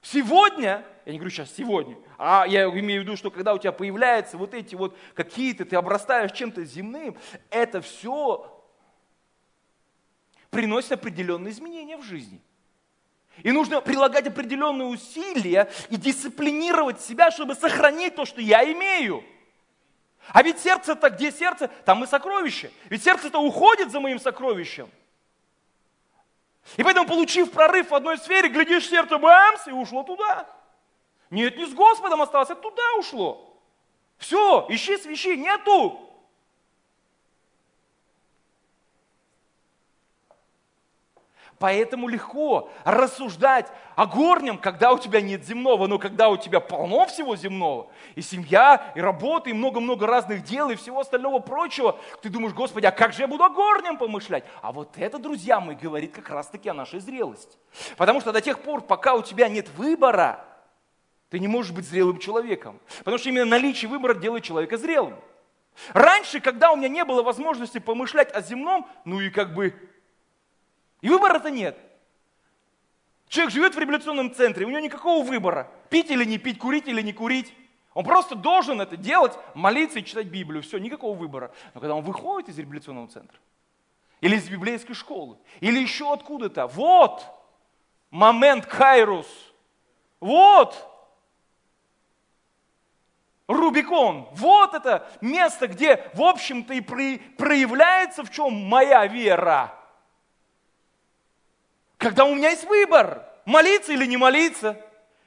сегодня, я не говорю сейчас сегодня, а я имею в виду, что когда у тебя появляются вот эти вот какие-то, ты обрастаешь чем-то земным, это все приносит определенные изменения в жизни. И нужно прилагать определенные усилия и дисциплинировать себя, чтобы сохранить то, что я имею. А ведь сердце-то, где сердце, там и сокровище. Ведь сердце-то уходит за моим сокровищем. И поэтому, получив прорыв в одной сфере, глядишь, сердце бамс, и ушло туда. Нет, не с Господом осталось, а туда ушло. Все, ищи свищи, нету. Поэтому легко рассуждать о горнем, когда у тебя нет земного, но когда у тебя полно всего земного, и семья, и работа, и много-много разных дел, и всего остального прочего, ты думаешь, Господи, а как же я буду о горнем помышлять? А вот это, друзья мои, говорит как раз-таки о нашей зрелости. Потому что до тех пор, пока у тебя нет выбора, ты не можешь быть зрелым человеком. Потому что именно наличие выбора делает человека зрелым. Раньше, когда у меня не было возможности помышлять о земном, ну и как бы и выбора-то нет. Человек живет в революционном центре, у него никакого выбора. Пить или не пить, курить или не курить. Он просто должен это делать, молиться и читать Библию. Все, никакого выбора. Но когда он выходит из революционного центра, или из библейской школы, или еще откуда-то, вот момент Кайрус, вот Рубикон, вот это место, где, в общем-то, и проявляется в чем моя вера. Когда у меня есть выбор, молиться или не молиться,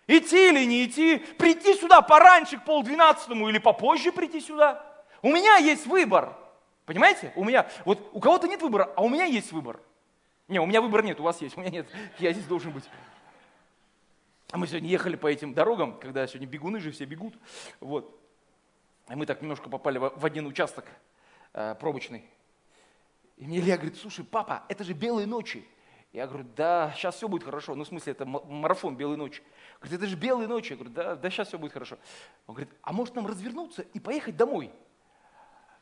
идти или не идти, прийти сюда пораньше, к полдвенадцатому или попозже прийти сюда. У меня есть выбор. Понимаете? У меня, вот у кого-то нет выбора, а у меня есть выбор. Не, у меня выбора нет, у вас есть, у меня нет, я здесь должен быть. А мы сегодня ехали по этим дорогам, когда сегодня бегуны же все бегут. Вот. И мы так немножко попали в один участок э, пробочный. И мне Илья говорит, слушай, папа, это же белые ночи. Я говорю, да, сейчас все будет хорошо. Ну, в смысле, это марафон белой ночи. Говорит, это же белые ночи. Я говорю, да, да, сейчас все будет хорошо. Он говорит, а может нам развернуться и поехать домой?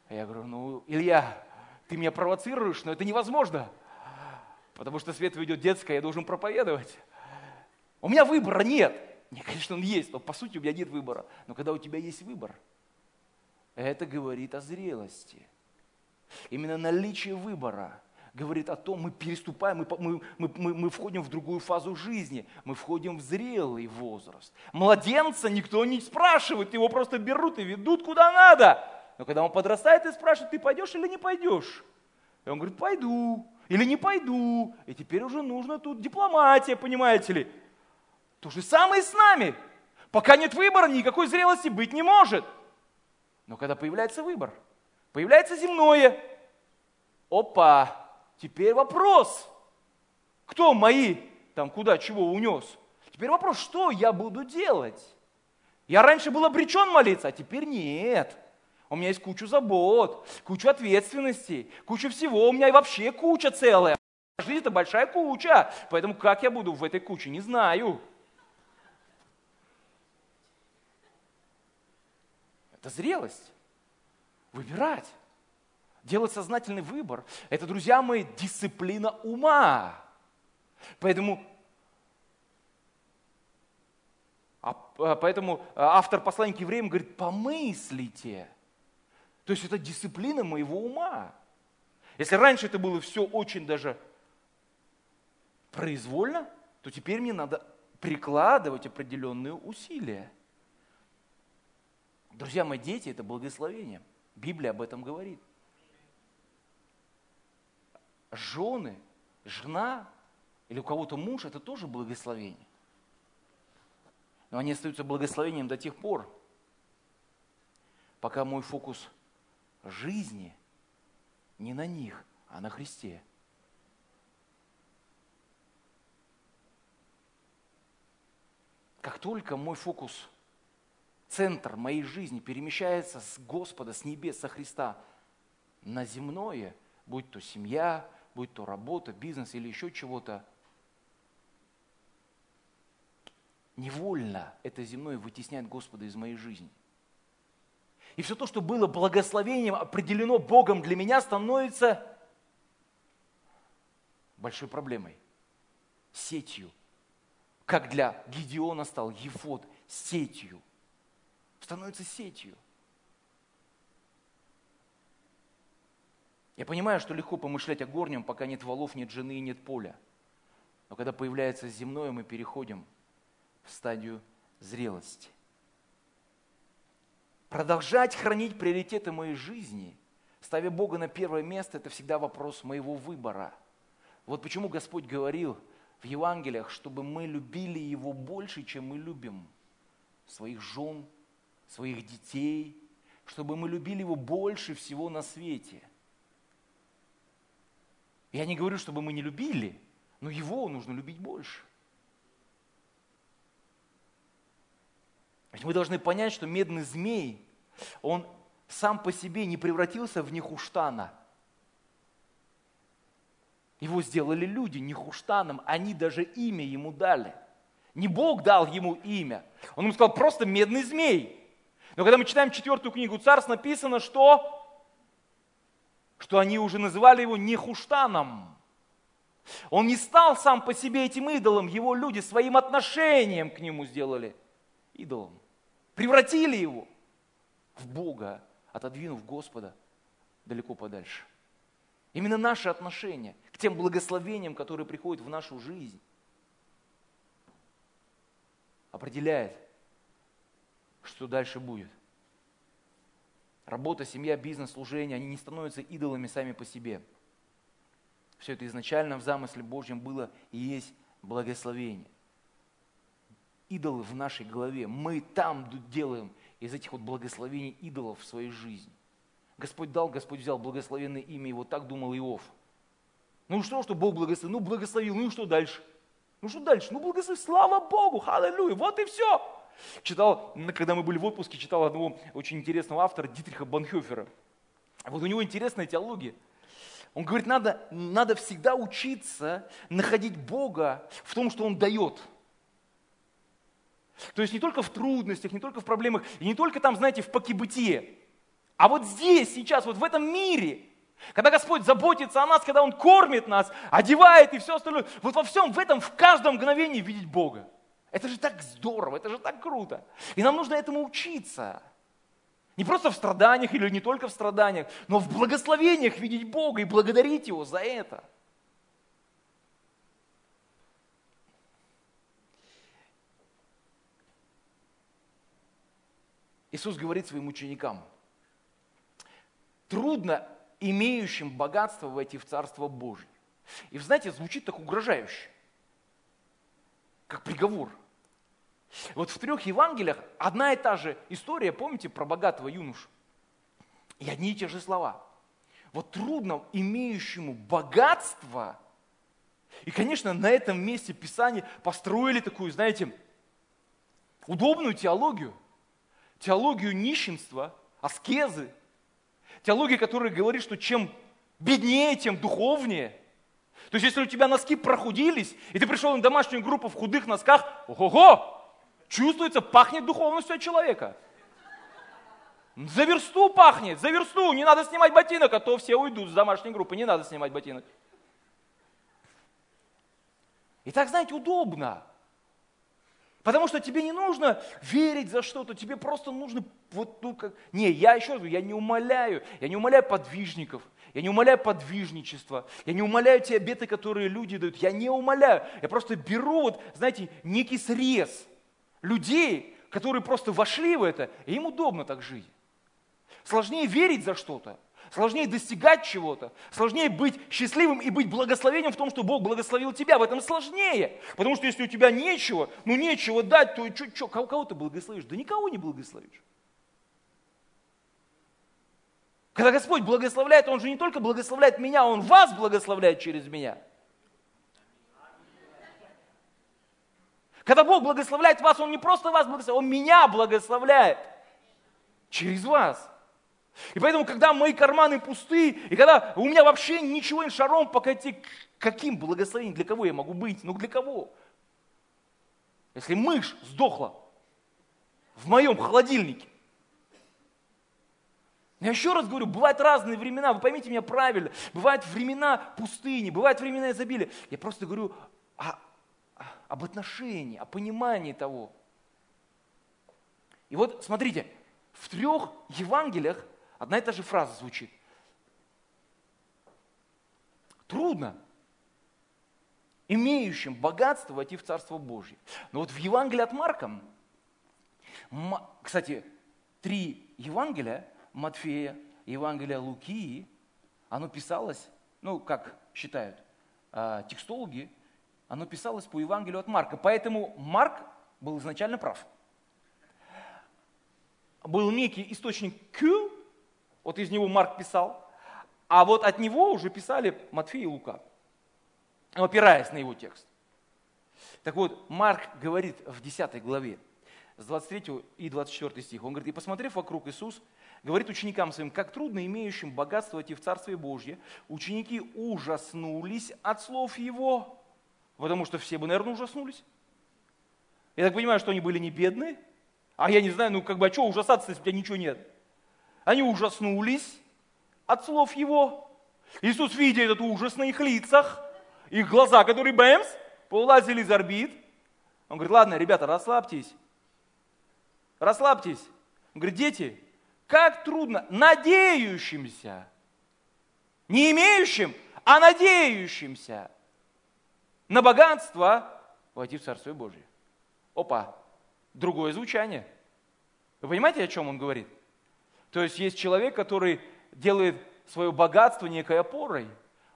Я говорю, ну, Илья, ты меня провоцируешь, но это невозможно. Потому что свет ведет детское, я должен проповедовать. У меня выбора нет. Нет, конечно, он есть, но по сути у меня нет выбора. Но когда у тебя есть выбор, это говорит о зрелости. Именно наличие выбора – говорит о том, мы переступаем, мы, мы, мы, мы входим в другую фазу жизни, мы входим в зрелый возраст. Младенца никто не спрашивает, его просто берут и ведут куда надо. Но когда он подрастает и спрашивает, ты пойдешь или не пойдешь? И он говорит, пойду или не пойду. И теперь уже нужно тут дипломатия, понимаете ли. То же самое и с нами. Пока нет выбора, никакой зрелости быть не может. Но когда появляется выбор, появляется земное, опа, Теперь вопрос, кто мои, там, куда, чего унес? Теперь вопрос, что я буду делать? Я раньше был обречен молиться, а теперь нет. У меня есть куча забот, куча ответственностей, куча всего, у меня и вообще куча целая. Жизнь это большая куча, поэтому как я буду в этой куче, не знаю. Это зрелость. Выбирать делать сознательный выбор. Это, друзья мои, дисциплина ума. Поэтому, а, а, поэтому автор послания к евреям говорит, помыслите. То есть это дисциплина моего ума. Если раньше это было все очень даже произвольно, то теперь мне надо прикладывать определенные усилия. Друзья мои, дети – это благословение. Библия об этом говорит жены, жена или у кого-то муж, это тоже благословение. Но они остаются благословением до тех пор, пока мой фокус жизни не на них, а на Христе. Как только мой фокус, центр моей жизни перемещается с Господа, с небес, со Христа на земное, будь то семья, будь то работа, бизнес или еще чего-то, невольно это земное вытесняет Господа из моей жизни. И все то, что было благословением, определено Богом для меня, становится большой проблемой, сетью. Как для Гедеона стал Ефод сетью. становится сетью. Я понимаю, что легко помышлять о горнем, пока нет валов, нет жены и нет поля. Но когда появляется земное, мы переходим в стадию зрелости. Продолжать хранить приоритеты моей жизни, ставя Бога на первое место, это всегда вопрос моего выбора. Вот почему Господь говорил в Евангелиях, чтобы мы любили Его больше, чем мы любим своих жен, своих детей, чтобы мы любили Его больше всего на свете. Я не говорю, чтобы мы не любили, но Его нужно любить больше. Мы должны понять, что медный змей, он сам по себе не превратился в Нехуштана. Его сделали люди Нехуштаном, они даже имя ему дали. Не Бог дал ему имя. Он ему сказал просто медный змей. Но когда мы читаем четвертую книгу Царств, написано, что, что они уже называли его Нехуштаном. Он не стал сам по себе этим идолом, его люди своим отношением к нему сделали идолом. Превратили его в Бога, отодвинув Господа далеко подальше. Именно наше отношение к тем благословениям, которые приходят в нашу жизнь, определяет, что дальше будет. Работа, семья, бизнес, служение, они не становятся идолами сами по себе. Все это изначально в замысле Божьем было и есть благословение идолы в нашей голове. Мы там делаем из этих вот благословений идолов в своей жизни. Господь дал, Господь взял благословенное имя, вот так думал Иов. Ну что, что Бог благословил? Ну благословил, ну и что дальше? Ну что дальше? Ну благословил, слава Богу, аллилуйя, вот и все. Читал, когда мы были в отпуске, читал одного очень интересного автора, Дитриха Банхёфера. Вот у него интересная теология. Он говорит, надо, надо всегда учиться находить Бога в том, что Он дает – то есть не только в трудностях, не только в проблемах, и не только там, знаете, в покибытие, а вот здесь, сейчас, вот в этом мире, когда Господь заботится о нас, когда Он кормит нас, одевает и все остальное, вот во всем в этом, в каждом мгновении видеть Бога. Это же так здорово, это же так круто. И нам нужно этому учиться. Не просто в страданиях или не только в страданиях, но в благословениях видеть Бога и благодарить Его за это. Иисус говорит своим ученикам, трудно имеющим богатство войти в Царство Божье. И, знаете, звучит так угрожающе, как приговор. Вот в трех Евангелиях одна и та же история, помните, про богатого юношу? И одни и те же слова. Вот трудно имеющему богатство, и, конечно, на этом месте Писания построили такую, знаете, удобную теологию – теологию нищенства, аскезы, теология, которая говорит, что чем беднее, тем духовнее. То есть, если у тебя носки прохудились, и ты пришел на домашнюю группу в худых носках, ого-го, чувствуется, пахнет духовностью от человека. За версту пахнет, за версту, не надо снимать ботинок, а то все уйдут с домашней группы, не надо снимать ботинок. И так, знаете, удобно. Потому что тебе не нужно верить за что-то, тебе просто нужно вот, ну, как... Не, я еще раз я не умоляю, я не умоляю подвижников, я не умоляю подвижничество, я не умоляю те обеты, которые люди дают, я не умоляю, я просто беру вот, знаете, некий срез людей, которые просто вошли в это, и им удобно так жить. Сложнее верить за что-то, сложнее достигать чего-то, сложнее быть счастливым и быть благословением в том, что Бог благословил тебя. В этом сложнее. Потому что если у тебя нечего, ну нечего дать, то что, что, кого, кого ты благословишь? Да никого не благословишь. Когда Господь благословляет, Он же не только благословляет меня, Он вас благословляет через меня. Когда Бог благословляет вас, Он не просто вас благословляет, Он меня благословляет через вас. И поэтому, когда мои карманы пусты, и когда у меня вообще ничего не шаром покати, каким благословением, для кого я могу быть? Ну для кого? Если мышь сдохла в моем холодильнике, я еще раз говорю, бывают разные времена, вы поймите меня правильно, бывают времена пустыни, бывают времена изобилия. Я просто говорю о, об отношении, о понимании того. И вот смотрите, в трех Евангелиях одна и та же фраза звучит. Трудно имеющим богатство войти в Царство Божье. Но вот в Евангелии от Марка, кстати, три Евангелия, Матфея, Евангелия Луки, оно писалось, ну, как считают а, текстологи, оно писалось по Евангелию от Марка. Поэтому Марк был изначально прав. Был некий источник Q, вот из него Марк писал, а вот от него уже писали Матфей и Лука, опираясь на его текст. Так вот, Марк говорит в 10 главе, с 23 и 24 стих, он говорит, и посмотрев вокруг Иисус, говорит ученикам своим, как трудно имеющим богатство войти в Царствие Божье, ученики ужаснулись от слов Его, потому что все бы, наверное, ужаснулись. Я так понимаю, что они были не бедные, а я не знаю, ну как бы, а что ужасаться, если у тебя ничего нет? Они ужаснулись от слов Его. Иисус, видя этот ужас на их лицах, их глаза, которые бэмс, полазили из орбит, он говорит, ладно, ребята, расслабьтесь, расслабьтесь. Он говорит, дети, как трудно надеющимся, не имеющим, а надеющимся на богатство войти в Царствие Божие. Опа, другое звучание. Вы понимаете, о чем он говорит? То есть есть человек, который делает свое богатство некой опорой.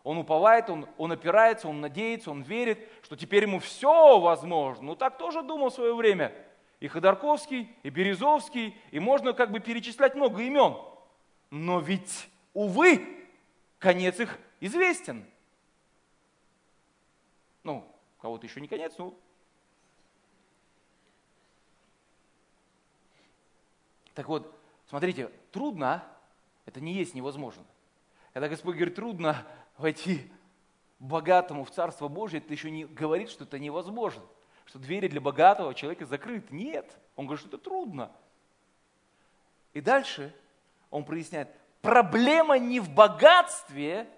Он уповает, он, он опирается, он надеется, он верит, что теперь ему все возможно. Ну так тоже думал в свое время – и Ходорковский, и Березовский, и можно как бы перечислять много имен. Но ведь, увы, конец их известен. Ну, кого-то еще не конец, ну. Так вот, смотрите, трудно, это не есть невозможно. Когда Господь говорит, трудно войти богатому в Царство Божие, это еще не говорит, что это невозможно что двери для богатого человека закрыты. Нет. Он говорит, что это трудно. И дальше он проясняет, проблема не в богатстве,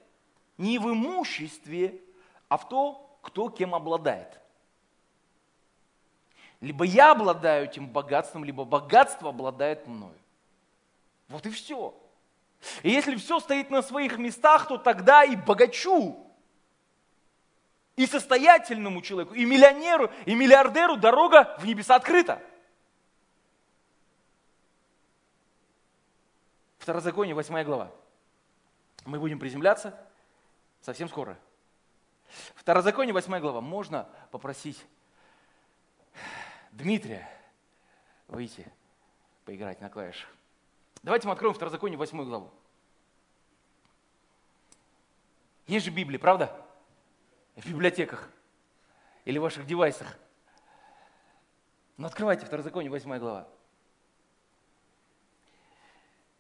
не в имуществе, а в том, кто кем обладает. Либо я обладаю этим богатством, либо богатство обладает мною. Вот и все. И если все стоит на своих местах, то тогда и богачу и состоятельному человеку, и миллионеру, и миллиардеру дорога в небеса открыта. Второзаконие, 8 глава. Мы будем приземляться совсем скоро. Второзаконие, 8 глава. Можно попросить Дмитрия выйти, поиграть на клавишах. Давайте мы откроем Второзаконие, 8 главу. Есть же Библия, правда? в библиотеках или в ваших девайсах. Но открывайте Второзаконие, 8 глава.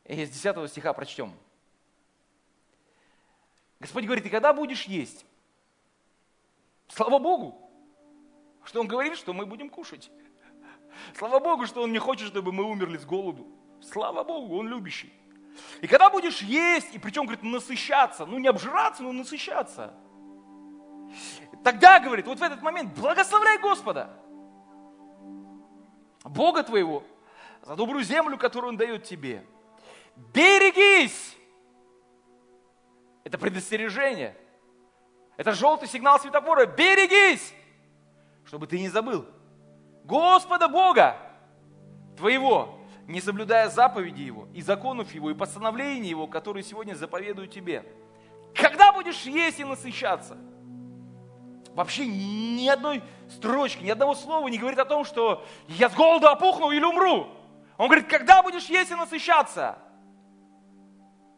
И с 10 стиха прочтем. Господь говорит, и когда будешь есть? Слава Богу, что Он говорит, что мы будем кушать. Слава Богу, что Он не хочет, чтобы мы умерли с голоду. Слава Богу, Он любящий. И когда будешь есть, и причем, говорит, насыщаться, ну не обжираться, но насыщаться – Тогда, говорит, вот в этот момент благословляй Господа, Бога твоего, за добрую землю, которую Он дает тебе. Берегись! Это предостережение. Это желтый сигнал светофора. Берегись! Чтобы ты не забыл. Господа Бога твоего, не соблюдая заповеди Его, и законов Его, и постановлений Его, которые сегодня заповедую тебе. Когда будешь есть и насыщаться – вообще ни одной строчки, ни одного слова не говорит о том, что я с голоду опухну или умру. Он говорит, когда будешь есть и насыщаться?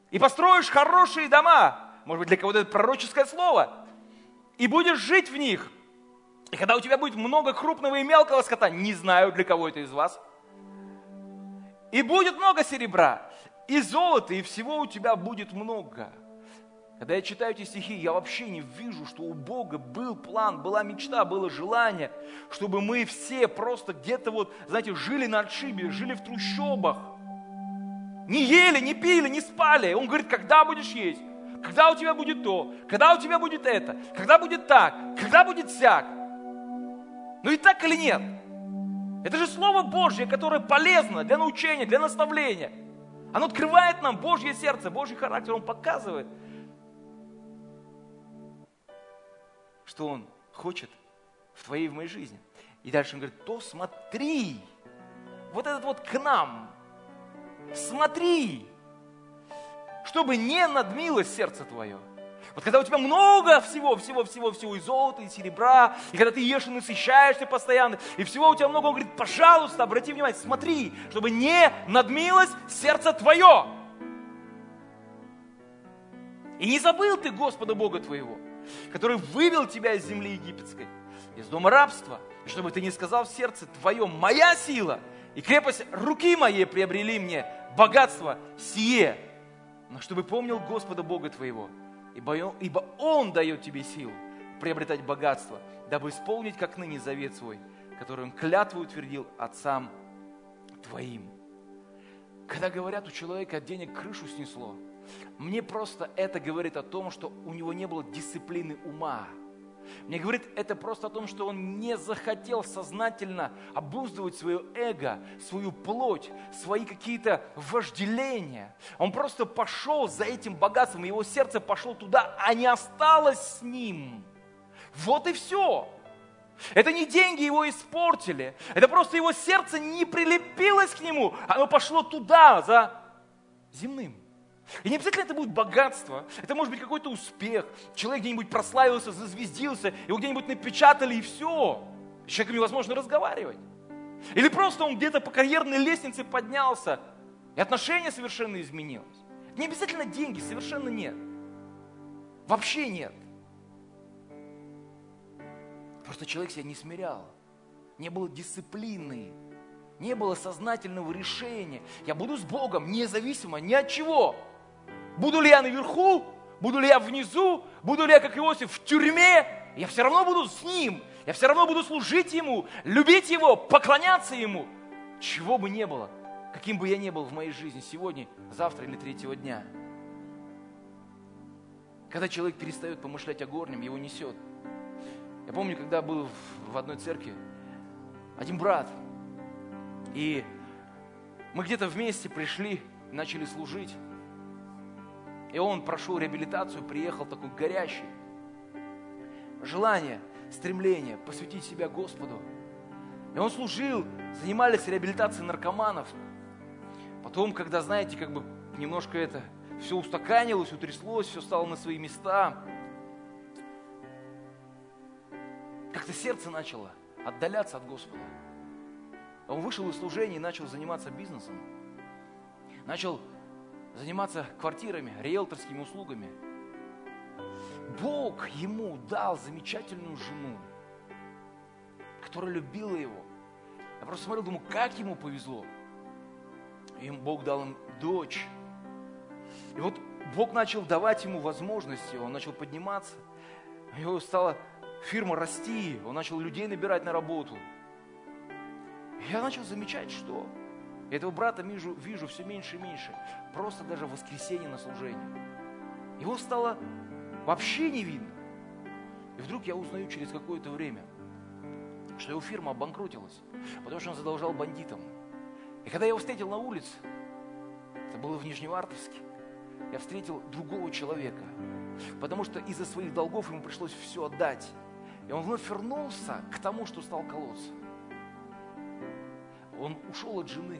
И построишь хорошие дома, может быть, для кого-то это пророческое слово, и будешь жить в них. И когда у тебя будет много крупного и мелкого скота, не знаю, для кого это из вас, и будет много серебра, и золота, и всего у тебя будет много – когда я читаю эти стихи, я вообще не вижу, что у Бога был план, была мечта, было желание, чтобы мы все просто где-то вот, знаете, жили на отшибе, жили в трущобах. Не ели, не пили, не спали. Он говорит, когда будешь есть? Когда у тебя будет то? Когда у тебя будет это? Когда будет так? Когда будет сяк? Ну и так или нет? Это же Слово Божье, которое полезно для научения, для наставления. Оно открывает нам Божье сердце, Божий характер. Он показывает, что Он хочет в твоей и в моей жизни. И дальше он говорит, то смотри, вот этот вот к нам, смотри, чтобы не надмилось сердце твое. Вот когда у тебя много всего, всего, всего, всего, и золота, и серебра, и когда ты ешь и насыщаешься постоянно, и всего у тебя много, он говорит, пожалуйста, обрати внимание, смотри, чтобы не надмилось сердце твое. И не забыл ты Господа Бога твоего, который вывел тебя из земли египетской, из дома рабства, чтобы ты не сказал в сердце твоем, моя сила и крепость руки моей приобрели мне богатство сие, но чтобы помнил Господа Бога твоего, ибо, Он дает тебе силу приобретать богатство, дабы исполнить, как ныне, завет свой, который Он клятву утвердил отцам твоим. Когда говорят, у человека от денег крышу снесло, мне просто это говорит о том, что у него не было дисциплины ума – мне говорит это просто о том, что он не захотел сознательно обуздывать свое эго, свою плоть, свои какие-то вожделения. Он просто пошел за этим богатством, его сердце пошло туда, а не осталось с ним. Вот и все. Это не деньги его испортили, это просто его сердце не прилепилось к нему, оно пошло туда, за земным. И не обязательно это будет богатство, это может быть какой-то успех. Человек где-нибудь прославился, зазвездился, его где-нибудь напечатали и все. С человеком невозможно разговаривать. Или просто он где-то по карьерной лестнице поднялся, и отношение совершенно изменилось. Не обязательно деньги, совершенно нет. Вообще нет. Просто человек себя не смирял. Не было дисциплины. Не было сознательного решения. Я буду с Богом независимо ни от чего. Буду ли я наверху, буду ли я внизу, буду ли я, как Иосиф, в тюрьме, я все равно буду с ним, я все равно буду служить ему, любить его, поклоняться ему. Чего бы не было, каким бы я ни был в моей жизни сегодня, завтра или третьего дня. Когда человек перестает помышлять о горнем, его несет. Я помню, когда был в одной церкви один брат, и мы где-то вместе пришли, начали служить. И он прошел реабилитацию, приехал такой горящий. Желание, стремление посвятить себя Господу. И он служил, занимались реабилитацией наркоманов. Потом, когда, знаете, как бы немножко это все устаканилось, утряслось, все стало на свои места, как-то сердце начало отдаляться от Господа. Он вышел из служения и начал заниматься бизнесом. Начал заниматься квартирами, риэлторскими услугами. Бог ему дал замечательную жену, которая любила его. Я просто смотрел, думаю, как ему повезло. И Бог дал им дочь. И вот Бог начал давать ему возможности, он начал подниматься. У него стала фирма расти, он начал людей набирать на работу. И я начал замечать, что этого брата вижу, вижу все меньше и меньше. Просто даже в воскресенье на служении. Его стало вообще не видно. И вдруг я узнаю через какое-то время, что его фирма обанкротилась, потому что он задолжал бандитам. И когда я его встретил на улице, это было в Нижневартовске, я встретил другого человека, потому что из-за своих долгов ему пришлось все отдать. И он вновь вернулся к тому, что стал колоться. Он ушел от жены,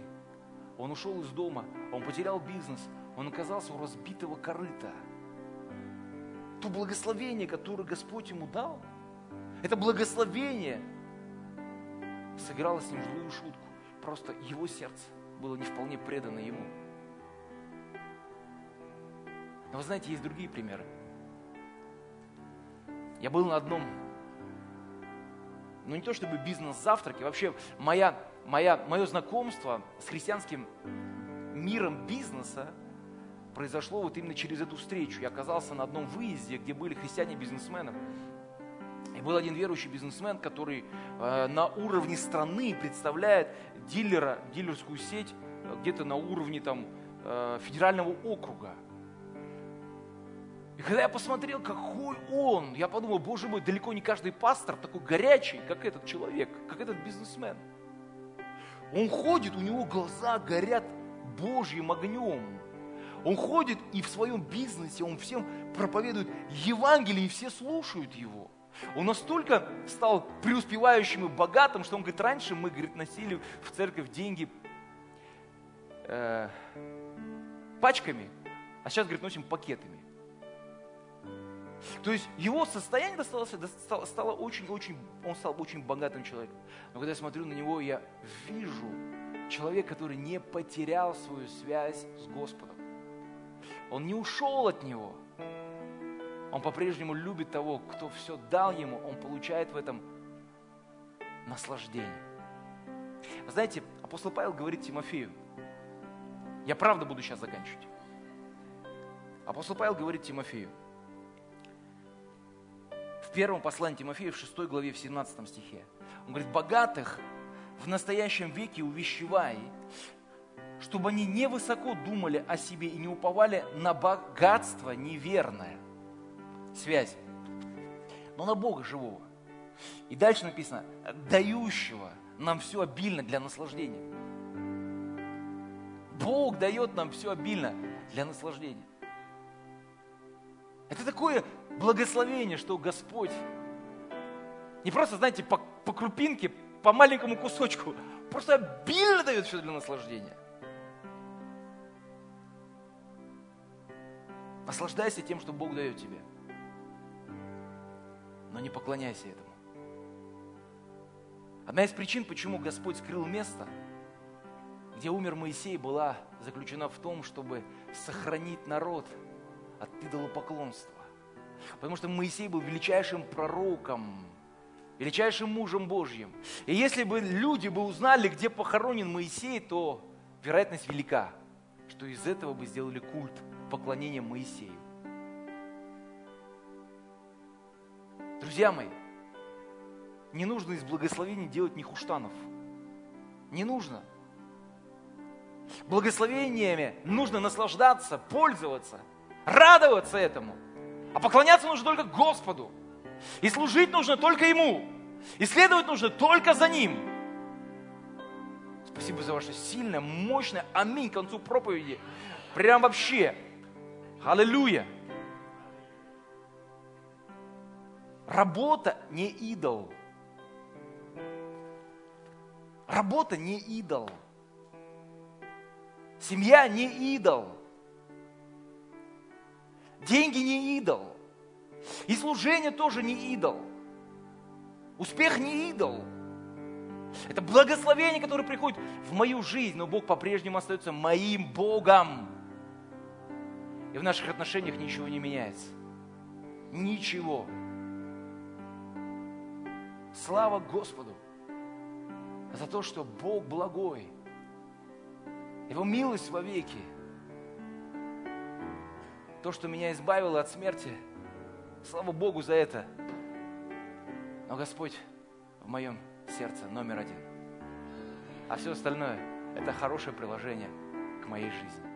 он ушел из дома, он потерял бизнес, он оказался у разбитого корыта. То благословение, которое Господь ему дал, это благословение сыграло с ним злую шутку. Просто его сердце было не вполне предано ему. Но вы знаете, есть другие примеры. Я был на одном, ну не то чтобы бизнес-завтраке, вообще моя моя, мое знакомство с христианским миром бизнеса произошло вот именно через эту встречу. Я оказался на одном выезде, где были христиане-бизнесмены. И был один верующий бизнесмен, который э, на уровне страны представляет дилера, дилерскую сеть э, где-то на уровне там, э, федерального округа. И когда я посмотрел, какой он, я подумал, боже мой, далеко не каждый пастор такой горячий, как этот человек, как этот бизнесмен – Он ходит, у него глаза горят Божьим огнем. Он ходит и в своем бизнесе, он всем проповедует Евангелие, и все слушают его. Он настолько стал преуспевающим и богатым, что он говорит, раньше мы, говорит, носили в церковь деньги э, пачками, а сейчас, говорит, носим пакетами. То есть его состояние досталось, стало, стало очень-очень, он стал очень богатым человеком. Но когда я смотрю на него, я вижу человека, который не потерял свою связь с Господом. Он не ушел от него. Он по-прежнему любит того, кто все дал ему. Он получает в этом наслаждение. Знаете, апостол Павел говорит Тимофею, я правда буду сейчас заканчивать. Апостол Павел говорит Тимофею, первом послании Тимофея, в 6 главе, в 17 стихе. Он говорит, богатых в настоящем веке увещевай, чтобы они не высоко думали о себе и не уповали на богатство неверное. Связь. Но на Бога живого. И дальше написано, дающего нам все обильно для наслаждения. Бог дает нам все обильно для наслаждения. Это такое благословение, что Господь не просто, знаете, по, по крупинке, по маленькому кусочку, просто обильно дает все для наслаждения. Наслаждайся тем, что Бог дает тебе. Но не поклоняйся этому. Одна из причин, почему Господь скрыл место, где умер Моисей, была заключена в том, чтобы сохранить народ от идолопоклонства. Потому что Моисей был величайшим пророком, величайшим мужем Божьим. И если бы люди бы узнали, где похоронен Моисей, то вероятность велика, что из этого бы сделали культ поклонения Моисею. Друзья мои, не нужно из благословений делать нехуштанов. Не нужно. Благословениями нужно наслаждаться, пользоваться, радоваться этому – а поклоняться нужно только Господу. И служить нужно только Ему. И следовать нужно только за Ним. Спасибо за ваше сильное, мощное аминь к концу проповеди. Прям вообще. Аллилуйя. Работа не идол. Работа не идол. Семья не идол. Деньги не идол. И служение тоже не идол. Успех не идол. Это благословение, которое приходит в мою жизнь, но Бог по-прежнему остается моим Богом. И в наших отношениях ничего не меняется. Ничего. Слава Господу за то, что Бог благой. Его милость вовеки. веки то, что меня избавило от смерти. Слава Богу за это. Но Господь в моем сердце номер один. А все остальное – это хорошее приложение к моей жизни.